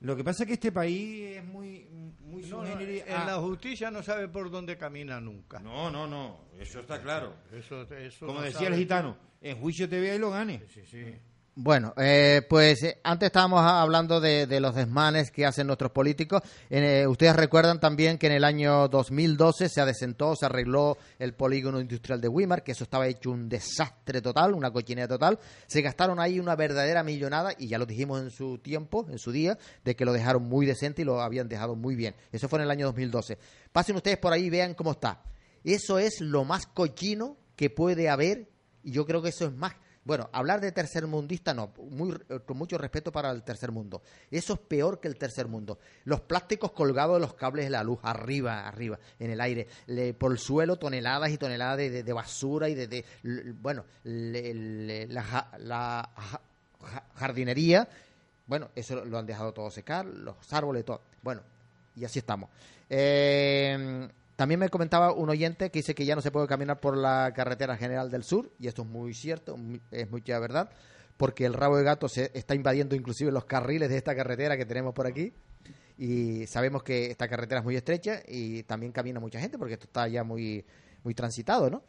Lo que pasa es que este país es muy, muy No, no, subgénere en la justicia no sabe por dónde camina nunca. No, no, no, eso está claro. Eso, eso Como no decía sabe. el gitano, en juicio te vea y lo gane. Sí, sí. Bueno, eh, pues eh, antes estábamos hablando de, los desmanes que hacen nuestros políticos. Eh, ustedes recuerdan también que en el año 2012 se adesentó, se arregló el polígono industrial de Weimar, que eso estaba hecho un desastre total, una cochinera total. Se gastaron ahí una verdadera millonada, y ya lo dijimos en su tiempo, en su día, de que lo dejaron muy decente y lo habían dejado muy bien. Eso fue en el año 2012. Pasen ustedes por ahí y vean cómo está. Eso es lo más cochino que puede haber, y yo creo que eso es más bueno, hablar de tercer mundista no, muy, con mucho respeto para el tercer mundo. Eso es peor que el tercer mundo. Los plásticos colgados de los cables de la luz, arriba, arriba, en el aire, por el suelo toneladas y toneladas de, basura y de, bueno, la, jardinería, bueno, eso lo han dejado todo secar, los árboles, todo. Bueno, y así estamos. Eh, también me comentaba un oyente que dice que ya no se puede caminar por la carretera general del sur, y esto es muy cierto, es mucha verdad, porque el rabo de gato se está invadiendo inclusive los carriles de esta carretera que tenemos por aquí, y sabemos que esta carretera es muy estrecha y también camina mucha gente, porque esto está ya muy, muy transitado, ¿no?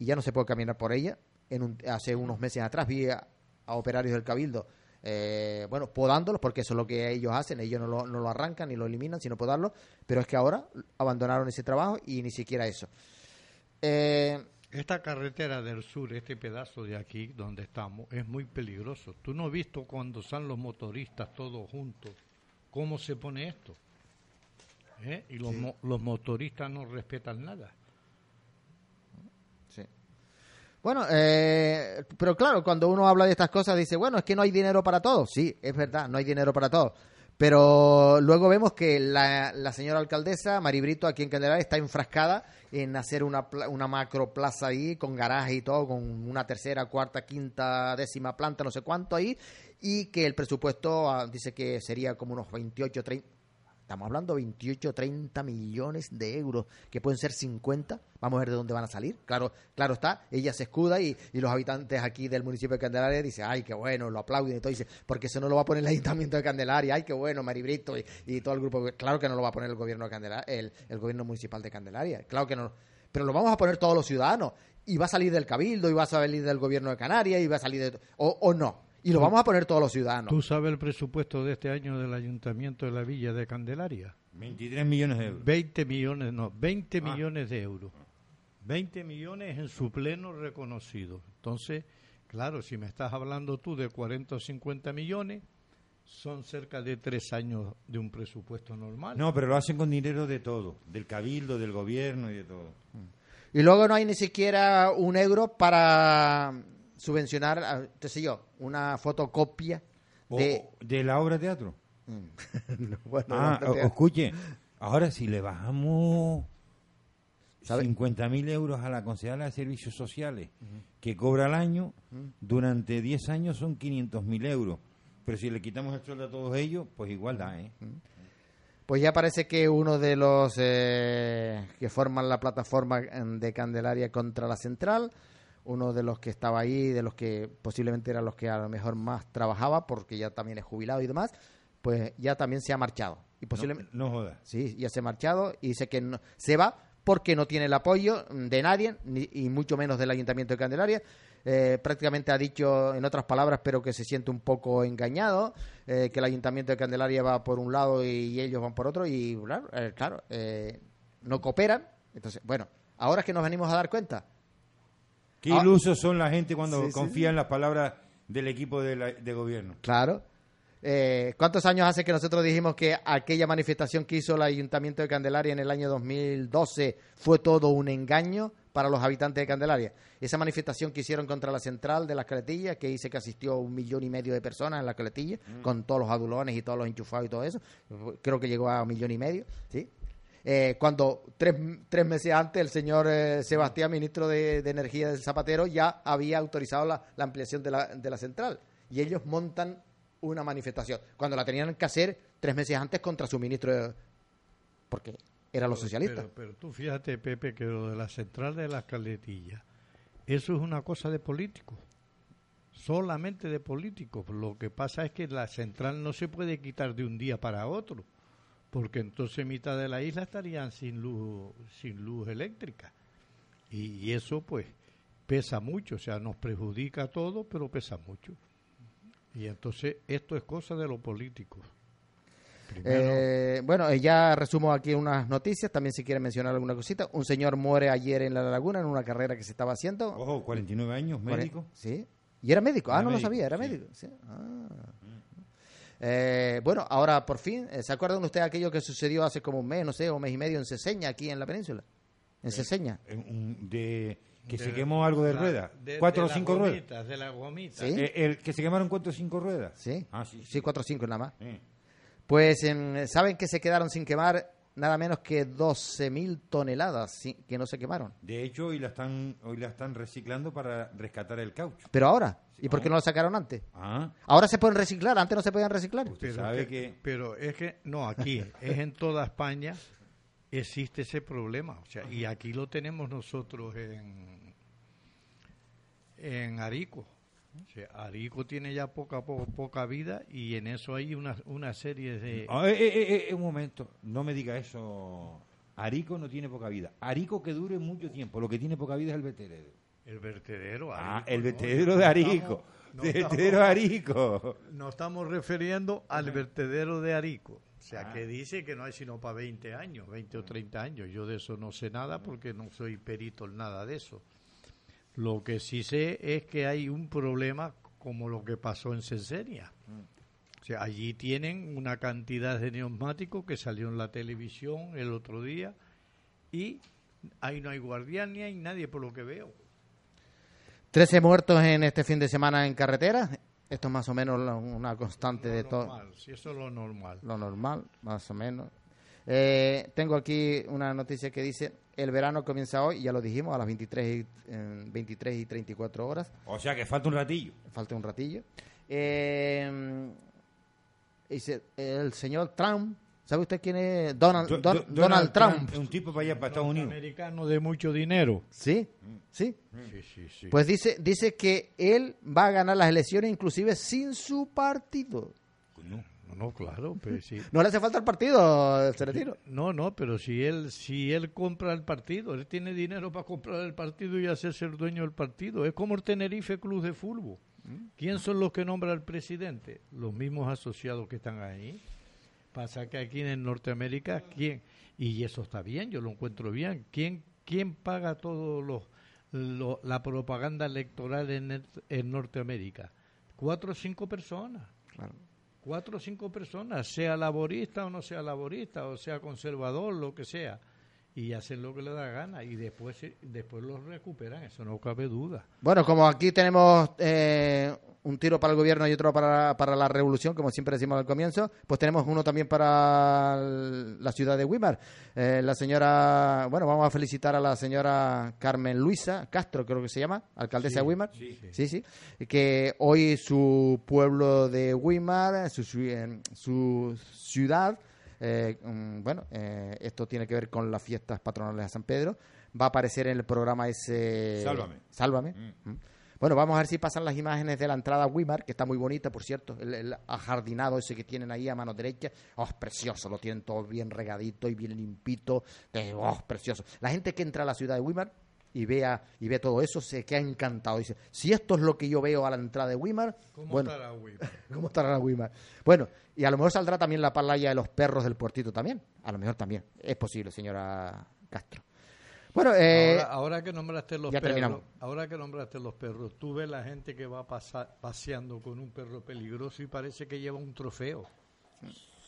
Y ya no se puede caminar por ella. En hace unos meses atrás vi a operarios del Cabildo eh, bueno, podándolos, porque eso es lo que ellos hacen, ellos no lo, no lo arrancan ni lo eliminan, sino podarlo, pero es que ahora abandonaron ese trabajo y ni siquiera eso. Eh, esta carretera del sur, este pedazo de aquí donde estamos, es muy peligroso. ¿Tú no has visto cuando están los motoristas todos juntos cómo se pone esto? ¿Eh? Y los, los motoristas no respetan nada. Bueno, eh, pero claro, cuando uno habla de estas cosas dice, bueno, es que no hay dinero para todo. Sí, es verdad, no hay dinero para todo. Pero luego vemos que la, señora alcaldesa, Maribrito, aquí en Candelaria, está enfrascada en hacer una, una macro plaza ahí, con garaje y todo, con una tercera, cuarta, quinta, décima planta, no sé cuánto ahí, y que el presupuesto ah, dice que sería como unos 28, 30, Estamos hablando de 28, 30 millones de euros, que pueden ser 50. Vamos a ver de dónde van a salir. Claro, claro está, ella se escuda y, los habitantes aquí del municipio de Candelaria dicen, ay, qué bueno, lo aplauden y todo. Dice, porque eso no lo va a poner el ayuntamiento de Candelaria, ay, qué bueno, Maribrito y, todo el grupo. Claro que no lo va a poner el gobierno de Candelaria, el, el gobierno municipal de Candelaria. Claro que no. Pero lo vamos a poner todos los ciudadanos. Y va a salir del Cabildo, y va a salir del gobierno de Canarias, y va a salir de. O, o no. Y lo vamos a poner todos los ciudadanos. ¿Tú sabes el presupuesto de este año del Ayuntamiento de la Villa de Candelaria? 23 millones de euros. 20 millones, no, 20 ah. millones de euros. 20 millones en su pleno reconocido. Entonces, claro, si me estás hablando tú de 40 o 50 millones, son cerca de tres años de un presupuesto normal. No, pero lo hacen con dinero de todo, del cabildo, del gobierno y de todo. Y luego no hay ni siquiera un euro para subvencionar, qué sé yo, una fotocopia de... de la obra de teatro. Mm. ah, escuche, ahora si le bajamos 50 mil euros a la concejala de servicios sociales que cobra al año, durante 10 años son 500 mil euros. Pero si le quitamos el sueldo a todos ellos, pues igual da, ¿eh? Pues ya parece que uno de los eh, que forman la plataforma de Candelaria contra la central uno de los que estaba ahí, de los que posiblemente eran los que a lo mejor más trabajaba, porque ya también es jubilado y demás, pues ya también se ha marchado. Y posiblemente, no, joda. Sí, ya se ha marchado y dice que no, se va porque no tiene el apoyo de nadie, ni, y mucho menos del Ayuntamiento de Candelaria. Eh, prácticamente ha dicho, en otras palabras, pero que se siente un poco engañado, eh, que el Ayuntamiento de Candelaria va por un lado y, ellos van por otro, y claro, eh, no cooperan. Entonces, bueno, ahora es que nos venimos a dar cuenta Qué ah. ilusos son la gente cuando confía en las palabras del equipo de, gobierno. Claro. Eh, ¿Cuántos años hace que nosotros dijimos que aquella manifestación que hizo el Ayuntamiento de Candelaria en el año 2012 fue todo un engaño para los habitantes de Candelaria? Esa manifestación que hicieron contra la central de las Caletillas, que dice que asistió un millón y medio de personas en la Caletilla, mm. con todos los adulones y todos los enchufados y todo eso, creo que llegó a un millón y medio, ¿sí? Eh, cuando tres, tres, meses antes el señor eh, Sebastián, ministro de, Energía del Zapatero, ya había autorizado la, ampliación de la, de la central. Y ellos montan una manifestación, cuando la tenían que hacer tres meses antes contra su ministro, porque eran los socialistas. Pero, tú fíjate, Pepe, que lo de la central de las caletillas, eso es una cosa de políticos, solamente de políticos. Lo que pasa es que la central no se puede quitar de un día para otro porque entonces mitad de la isla estarían sin luz, sin luz eléctrica. Y, eso pues pesa mucho, o sea, nos perjudica todo, pero pesa mucho. Y entonces esto es cosa de los políticos. Eh, bueno, eh, ya resumo aquí unas noticias, también si quiere mencionar alguna cosita. Un señor muere ayer en La Laguna en una carrera que se estaba haciendo. Ojo, 49 años, médico. Sí. ¿Y era médico? ah, no lo sabía, era médico. Ah. Eh, bueno, ahora por fin, ¿se acuerdan usted de aquello que sucedió hace como un mes, no sé, un mes y medio en Ceseña, aquí en la península? En Ceseña. de que se quemó algo de, rueda. ¿Cuatro o cinco ruedas? De la gomita. ¿Sí? el, que se quemaron cuatro o cinco ruedas. Sí. Ah, sí, sí. cuatro o cinco nada más. Pues saben que se quedaron sin quemar nada menos que 12.000 toneladas que no se quemaron. De hecho, hoy la están hoy la están reciclando para rescatar el caucho. Pero ahora, ¿y por qué no lo sacaron antes? Ah. Ahora se pueden reciclar, antes no se podían reciclar. pero, sabe que, pero es que no, aquí es en toda España existe ese problema, o sea, y aquí lo tenemos nosotros en en Arico. Arico tiene ya poca, poca vida y en eso hay una, una serie de... Ah, eh, eh, eh, un momento, no me diga eso. Arico no tiene poca vida. Arico que dure mucho tiempo. Lo que tiene poca vida es el vertedero. El vertedero, Ah, el vertedero de Arico. vertedero de Arico. Nos estamos refiriendo al vertedero de Arico. O sea, que ah. dice que no hay sino para 20 años, 20 o 30 años. Yo de eso no sé nada porque no soy perito en nada de eso. Lo que sí sé es que hay un problema como lo que pasó en Cesenia. O sea, allí tienen una cantidad de neumáticos que salió en la televisión el otro día y ahí no hay guardián ni hay nadie por lo que veo. Trece muertos en este fin de semana en carretera. Esto es más o menos una constante de todo. Sí, eso es lo normal. Lo normal, más o menos. Eh, tengo aquí una noticia que dice el verano comienza hoy, ya lo dijimos, a las 23 y, 23 y 34 horas. O sea que falta un ratillo. Falta un ratillo. Eh, dice el señor Trump. ¿Sabe usted quién es Donald, Donald, Trump? Un tipo para allá, para Estados Unidos. americano de mucho dinero. ¿Sí? ¿Sí? Sí, sí, sí. Pues dice, dice que él va a ganar las elecciones inclusive sin su partido. No, claro, pero sí. No le hace falta el partido, retiro. No, no, pero si él, si él compra el partido, él tiene dinero para comprar el partido y hacerse el dueño del partido. Es como el Tenerife Club de Fútbol. ¿Quién son los que nombra el presidente? Los mismos asociados que están ahí. Pasa que aquí en Norteamérica, ¿quién? Y eso está bien, yo lo encuentro bien. ¿Quién, quién paga todo los, la propaganda electoral en, en Norteamérica? Cuatro o cinco personas. Claro cuatro o cinco personas, sea laborista o no sea laborista, o sea conservador, lo que sea, y hacen lo que le da gana y después después los recuperan, eso no cabe duda. Bueno, como aquí tenemos eh, un tiro para el gobierno y otro para, para la revolución, como siempre decimos al comienzo, pues tenemos uno también para la ciudad de Weimar. Eh, la señora, bueno, vamos a felicitar a la señora Carmen Luisa Castro, creo que se llama, alcaldesa de Weimar. Sí. sí, que hoy su pueblo de Weimar, su, su ciudad, eh, mm, bueno, eh, esto tiene que ver con las fiestas patronales de San Pedro, va a aparecer en el programa ese... Sálvame. Sálvame. Mm. Mm. Bueno, vamos a ver si pasan las imágenes de la entrada a Wimar, que está muy bonita, por cierto, el, ajardinado ese que tienen ahí a mano derecha. Oh, es precioso, lo tienen todo bien regadito y bien limpito. Oh, precioso. La gente que entra a la ciudad de Wimar y vea y ve todo eso se queda encantado. Dice, si esto es lo que yo veo a la entrada de Wimar, ¿cómo bueno, estará Wimar? ¿Cómo estará Wimar? Bueno, y a lo mejor saldrá también la playa de los perros del puertito también. A lo mejor también. Es posible, señora Castro. Bueno, eh, ahora, que nombraste los perros, ahora que nombraste los perros, tú ves la gente que va paseando con un perro peligroso y parece que lleva un trofeo,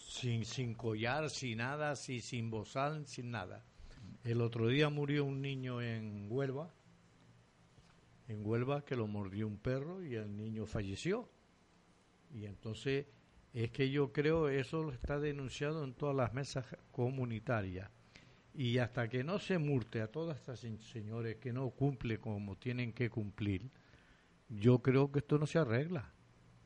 sin, sin collar, sin nada, sin, sin bozal, sin nada. El otro día murió un niño en Huelva, en Huelva que lo mordió un perro y el niño falleció. Y entonces es que yo creo eso está denunciado en todas las mesas comunitarias y hasta que no se murte a todas estas señores que no cumple como tienen que cumplir, yo creo que esto no se arregla.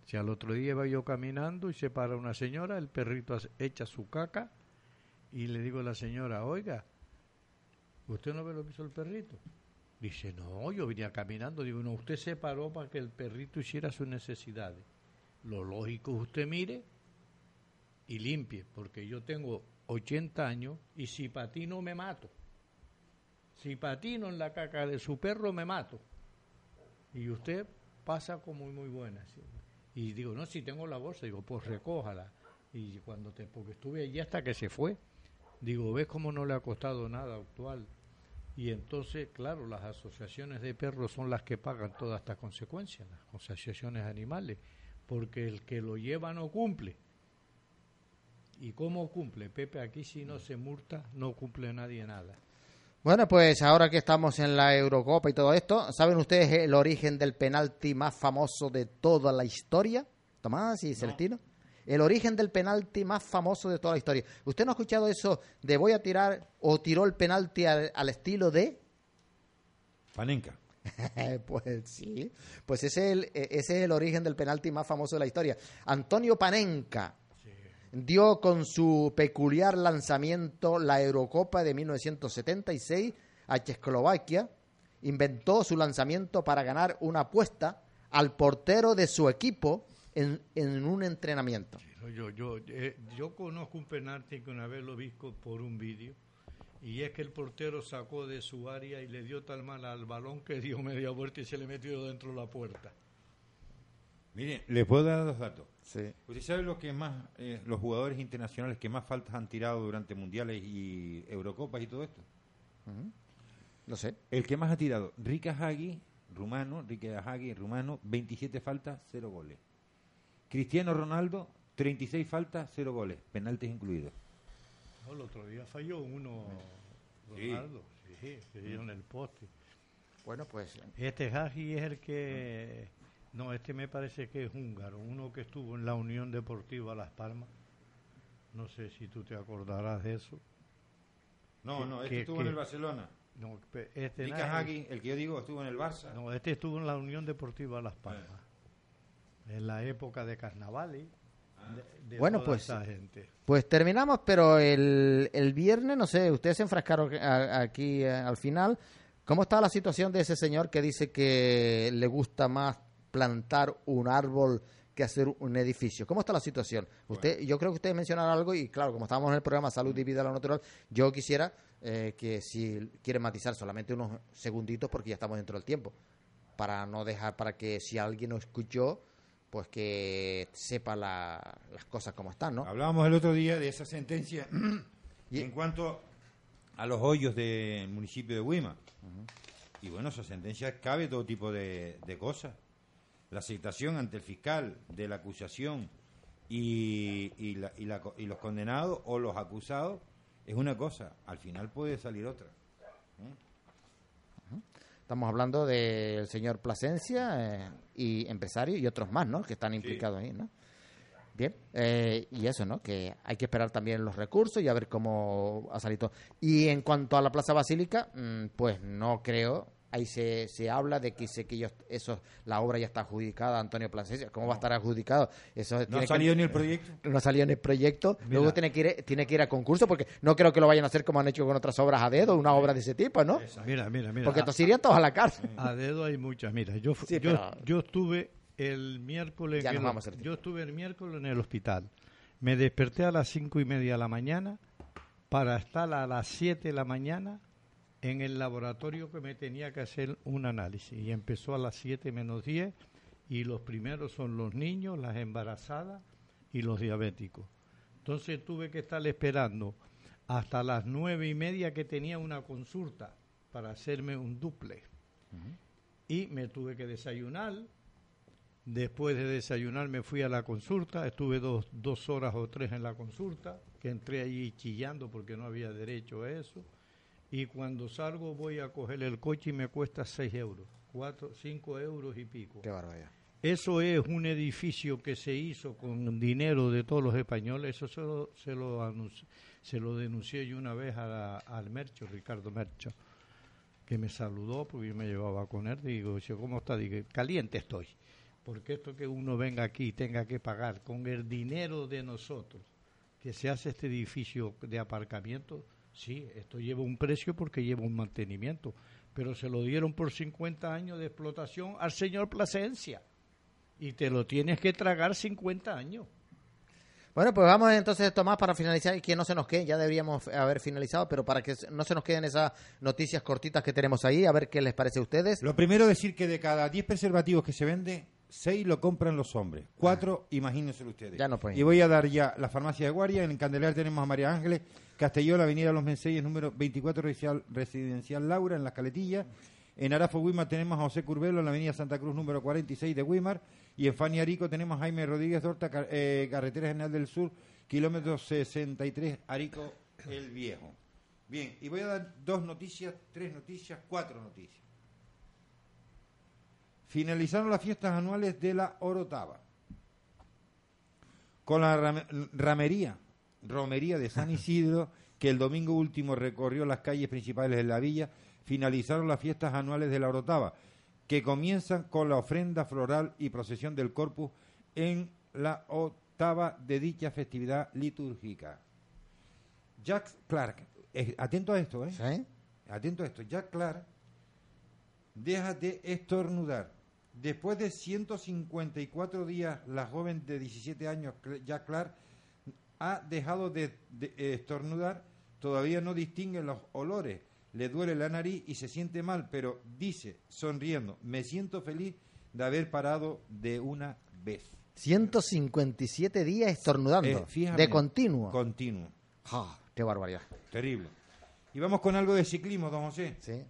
Si al otro día iba yo caminando y se para una señora, el perrito echa su caca y le digo a la señora, oiga, ¿usted no ve lo que hizo el perrito? Dice, no, yo venía caminando. Digo, no, usted se paró para que el perrito hiciera sus necesidades. Lo lógico es usted mire y limpie, porque yo tengo 80 años y si patino me mato. Si patino en la caca de su perro me mato. Y usted pasa como muy buena. Y digo, no, si tengo la bolsa, digo, pues recójala. Y cuando te, porque estuve allí hasta que se fue, digo, ¿ves cómo no le ha costado nada actual? Y entonces, claro, las asociaciones de perros son las que pagan todas estas consecuencias, las asociaciones animales, porque el que lo lleva no cumple. ¿Y cómo cumple? Pepe, aquí si no se multa, no cumple nadie nada. Bueno, pues ahora que estamos en la Eurocopa y todo esto, ¿saben ustedes el origen del penalti más famoso de toda la historia? Tomás y Celestino. El origen del penalti más famoso de toda la historia. ¿Usted no ha escuchado eso de voy a tirar o tiró el penalti al, al estilo de? Panenka. pues sí, pues ese es, el, ese es el origen del penalti más famoso de la historia. Antonio Panenka dio con su peculiar lanzamiento la Eurocopa de 1976 a Checoslovaquia, inventó su lanzamiento para ganar una apuesta al portero de su equipo en, en un entrenamiento. Yo, yo, eh, yo conozco un penalti que una vez lo vi por un vídeo y es que el portero sacó de su área y le dio tal mal al balón que dio media vuelta y se le metió dentro de la puerta. Mire, les puedo dar dos datos. Sí. ¿Usted sabe lo que más, eh, los jugadores internacionales que más faltas han tirado durante mundiales y Eurocopas y todo esto? No sé. El que más ha tirado, Rika Hagi, rumano, Rika Hagi, rumano, 27 faltas, 0 goles. Cristiano Ronaldo, 36 faltas, 0 goles, penaltis incluidos. No, el otro día falló uno, Sí. Ronaldo, sí, dio en el poste. Bueno, pues Este Hagi es el que... No, este me parece que es húngaro, uno que estuvo en la Unión Deportiva Las Palmas. No sé si tú te acordarás de eso. No, ¿Qué- no, este estuvo en el Barcelona. No, este Hagi, el que yo digo, estuvo en el Barça. No, este estuvo en la Unión Deportiva Las Palmas. En la época de carnavales. de- de Bueno, toda pues, esa gente. Pues terminamos, pero el, el viernes, no sé, ustedes se enfrascaron a- aquí eh, al final. ¿Cómo está la situación de ese señor que dice que le gusta más plantar un árbol que hacer un edificio? ¿Cómo está la situación? Usted, yo creo que ustedes mencionaron algo y claro, como estábamos en el programa Salud y Vida a lo Natural, yo quisiera eh, que si quieren matizar solamente unos segunditos porque ya estamos dentro del tiempo, para no dejar, para que si alguien no escuchó, pues que sepa la- las cosas como están, ¿no? Hablábamos el otro día de esa sentencia Y- en cuanto a los hoyos del municipio de Huima. Y bueno, esa sentencia cabe todo tipo de, de cosas. La aceptación ante el fiscal de la acusación y, y, la- y la y los condenados o los acusados es una cosa. Al final puede salir otra. Estamos hablando del señor Plasencia eh, y empresario y otros más, ¿no? Que están implicados ahí, ¿no? Bien, eh, y eso, ¿no? Que hay que esperar también los recursos y a ver cómo ha salido. Y en cuanto a la Plaza Basílica, mm, pues no creo. Ahí se, se habla de que, se, que ellos, eso, la obra ya está adjudicada a Antonio Plasencia. ¿Cómo va a estar adjudicado? Eso No tiene ha que- salido ni el proyecto. no salió en el proyecto, luego tiene que, ir, tiene que ir a concurso, porque no creo que lo vayan a hacer como han hecho con otras obras a dedo, una obra de ese tipo, ¿no? Mira, mira, mira. Porque a- entonces irían todos a la cárcel. A dedo hay muchas. Mira, yo, Sí, yo, pero- yo estuve el miércoles. Ya nos vamos, Sergio. yo estuve el miércoles en el hospital. Me desperté a las cinco y media de la mañana para estar a las siete de la mañana en el laboratorio que me tenía que hacer un análisis. Y empezó a las siete menos diez y los primeros son los niños, las embarazadas y los diabéticos. Entonces tuve que estar esperando hasta las nueve y media que tenía una consulta para hacerme un duple. Y me tuve que desayunar. Después de desayunar me fui a la consulta. Estuve dos, dos horas o tres en la consulta, que entré allí chillando porque no había derecho a eso. Y cuando salgo voy a coger el coche y me cuesta seis euros, cuatro, cinco euros y pico. Qué barbaridad. Eso es un edificio que se hizo con dinero de todos los españoles. Eso se lo, se lo, anunci- se lo denuncié yo una vez a al Mercho, Ricardo Mercho, que me saludó porque yo me llevaba con él. Digo, "Che, ¿cómo está? Digo, caliente estoy. Porque esto que uno venga aquí y tenga que pagar con el dinero de nosotros, que se hace este edificio de aparcamiento, sí, esto lleva un precio porque lleva un mantenimiento. Pero se lo dieron por 50 años de explotación al señor Plasencia y te lo tienes que tragar 50 años. Bueno, pues vamos entonces, Tomás, para finalizar y que no se nos quede, ya deberíamos haber finalizado, pero para que no se nos queden esas noticias cortitas que tenemos ahí, a ver qué les parece a ustedes. Lo primero decir que de cada 10 preservativos que se vende, seis lo compran los hombres, cuatro, imagínense ustedes. Ya no pueden. Y voy a dar ya la farmacia de guardia. En Candelaria tenemos a María Ángeles Castellón, Avenida Los Menseyes, número 24 residencial, residencial Laura, en Las Caletillas. En Arafo Wimar tenemos a José Curbelo, en la Avenida Santa Cruz, número 46 de Wimar. Y en Fani Arico tenemos a Jaime Rodríguez Dorta, car- eh, Carretera General del Sur, kilómetro 63, Arico el Viejo. Bien, y voy a dar dos noticias, tres noticias, cuatro noticias. Finalizaron las fiestas anuales de la Orotava. Con la ram- ramería, romería de San Isidro, que el domingo último recorrió las calles principales de la villa, finalizaron las fiestas anuales de la Orotava, que comienzan con la ofrenda floral y procesión del Corpus en la octava de dicha festividad litúrgica. Jack Clark, eh, atento a esto, ¿eh? ¿Sí? Atento a esto. Jack Clark deja de estornudar. Después de 154 días, la joven de 17 años, Jack Clark, ha dejado de, de estornudar. Todavía no distingue los olores. Le duele la nariz y se siente mal, pero dice, sonriendo, me siento feliz de haber parado de una vez. 157 días estornudando. Eh, de continuo. Continuo. Qué barbaridad. Terrible. Y vamos con algo de ciclismo, don José. Sí.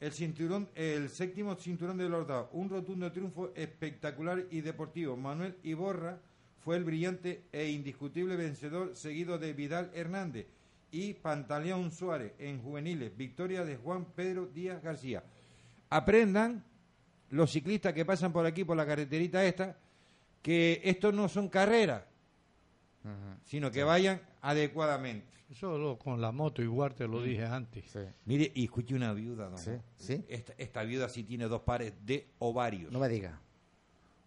El cinturón, el séptimo cinturón de Lordao, un rotundo triunfo espectacular y deportivo. Manuel Iborra fue el brillante e indiscutible vencedor, seguido de Vidal Hernández y Pantaleón Suárez en juveniles. Victoria de Juan Pedro Díaz García. Aprendan los ciclistas que pasan por aquí, por la carreterita esta, que esto no son carreras, sino que vayan adecuadamente. Eso lo- con la moto igual te lo dije antes. Sí. Mire, y escuche una viuda, don Sí. Esta, esta viuda sí tiene dos pares de ovarios. No me diga.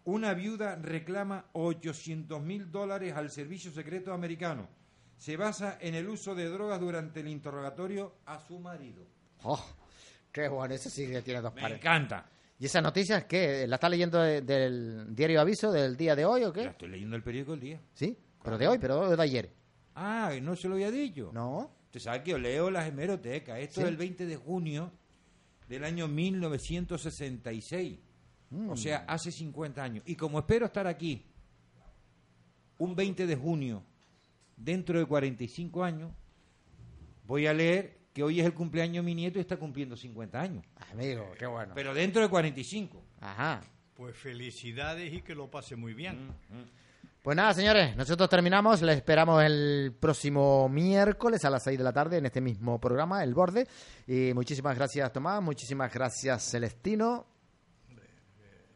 Una viuda reclama 800 mil dólares al servicio secreto americano. Se basa en el uso de drogas durante el interrogatorio a su marido. Oh, qué bueno, ese sí que tiene dos Me pares. encanta. ¿Y esa noticia es qué? ¿La está leyendo de- del diario Aviso del día de hoy o Ya qué? estoy leyendo el periódico el día. Sí, pero de hoy, pero de ayer. Ah, no se lo había dicho. No. Usted sabe que yo leo las hemerotecas. Esto Sí. es el 20 de junio del año 1966. Mm. O sea, hace 50 años. Y como espero estar aquí un 20 de junio dentro de 45 años, voy a leer que hoy es el cumpleaños de mi nieto y está cumpliendo 50 años. Amigo, qué bueno. Pero dentro de 45. Ajá. Pues felicidades y que lo pase muy bien. Pues nada, señores, nosotros terminamos. Les esperamos el próximo miércoles a las 6 de la tarde en este mismo programa, El Borde. Y muchísimas gracias, Tomás. Muchísimas gracias, Celestino.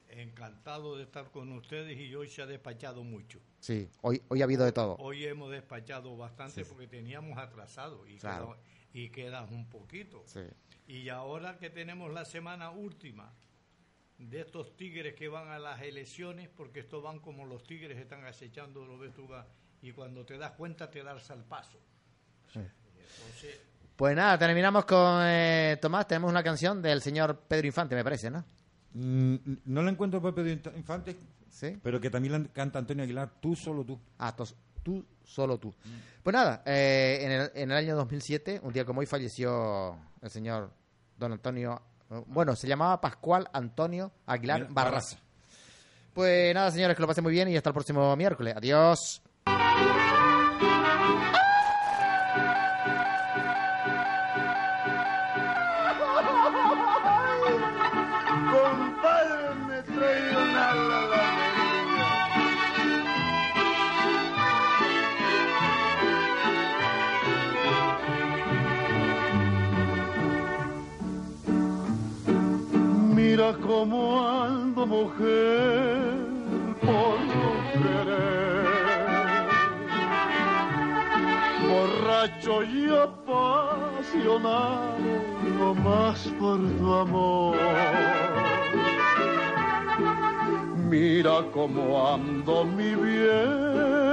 Encantado de estar con ustedes y hoy se ha despachado mucho. Sí, hoy, hoy ha habido de todo. Hoy hemos despachado bastante porque teníamos atrasado y, Claro. y queda un poquito. Sí. Y ahora que tenemos la semana última de estos tigres que van a las elecciones, porque estos van como los tigres están acechando, lo ves tú, va, y cuando te das cuenta te das al paso. Entonces, Pues nada, terminamos con eh, Tomás. Tenemos una canción del señor Pedro Infante, me parece, ¿no? Mm, no la encuentro por Pedro Infante, Sí. pero que también la canta Antonio Aguilar, tú solo tú. Ah, tos- tú, solo tú. Pues nada, eh, en, el, en el año 2007, un día como hoy, falleció el señor don Antonio. Bueno, se llamaba Pascual Antonio Aguilar Mira, Barraza. Pues nada, señores, que lo pasen muy bien y hasta el próximo miércoles. Adiós. Cómo ando mujer por tu querer borracho y apasionado, más por tu amor. Mira cómo ando mi bien,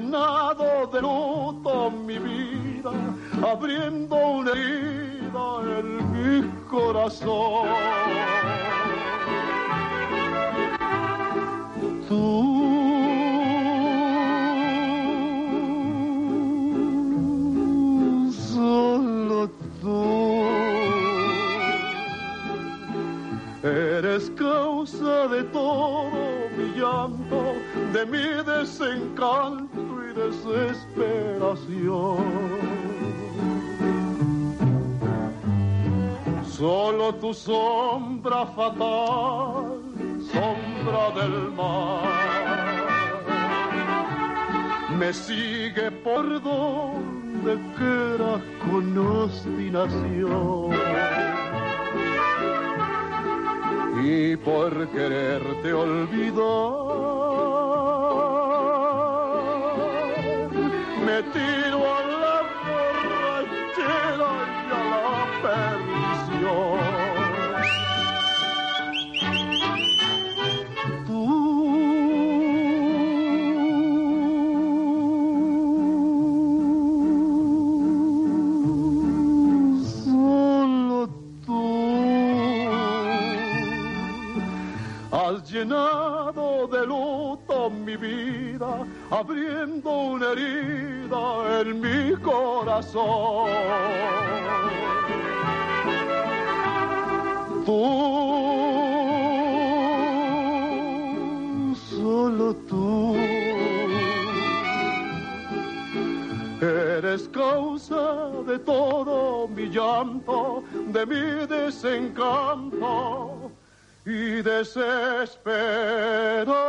llenado de luto mi vida, abriendo una herida en mi corazón. Tú, solo tú, eres causa de todo mi llanto, de mi desencanto desesperación. Solo tu sombra fatal, sombra del mar, me sigue por donde quiera con obstinación. Y por quererte olvidar, me tiro corazón. Tú, solo tú, eres causa de todo mi llanto, de mi desencanto y desesperación.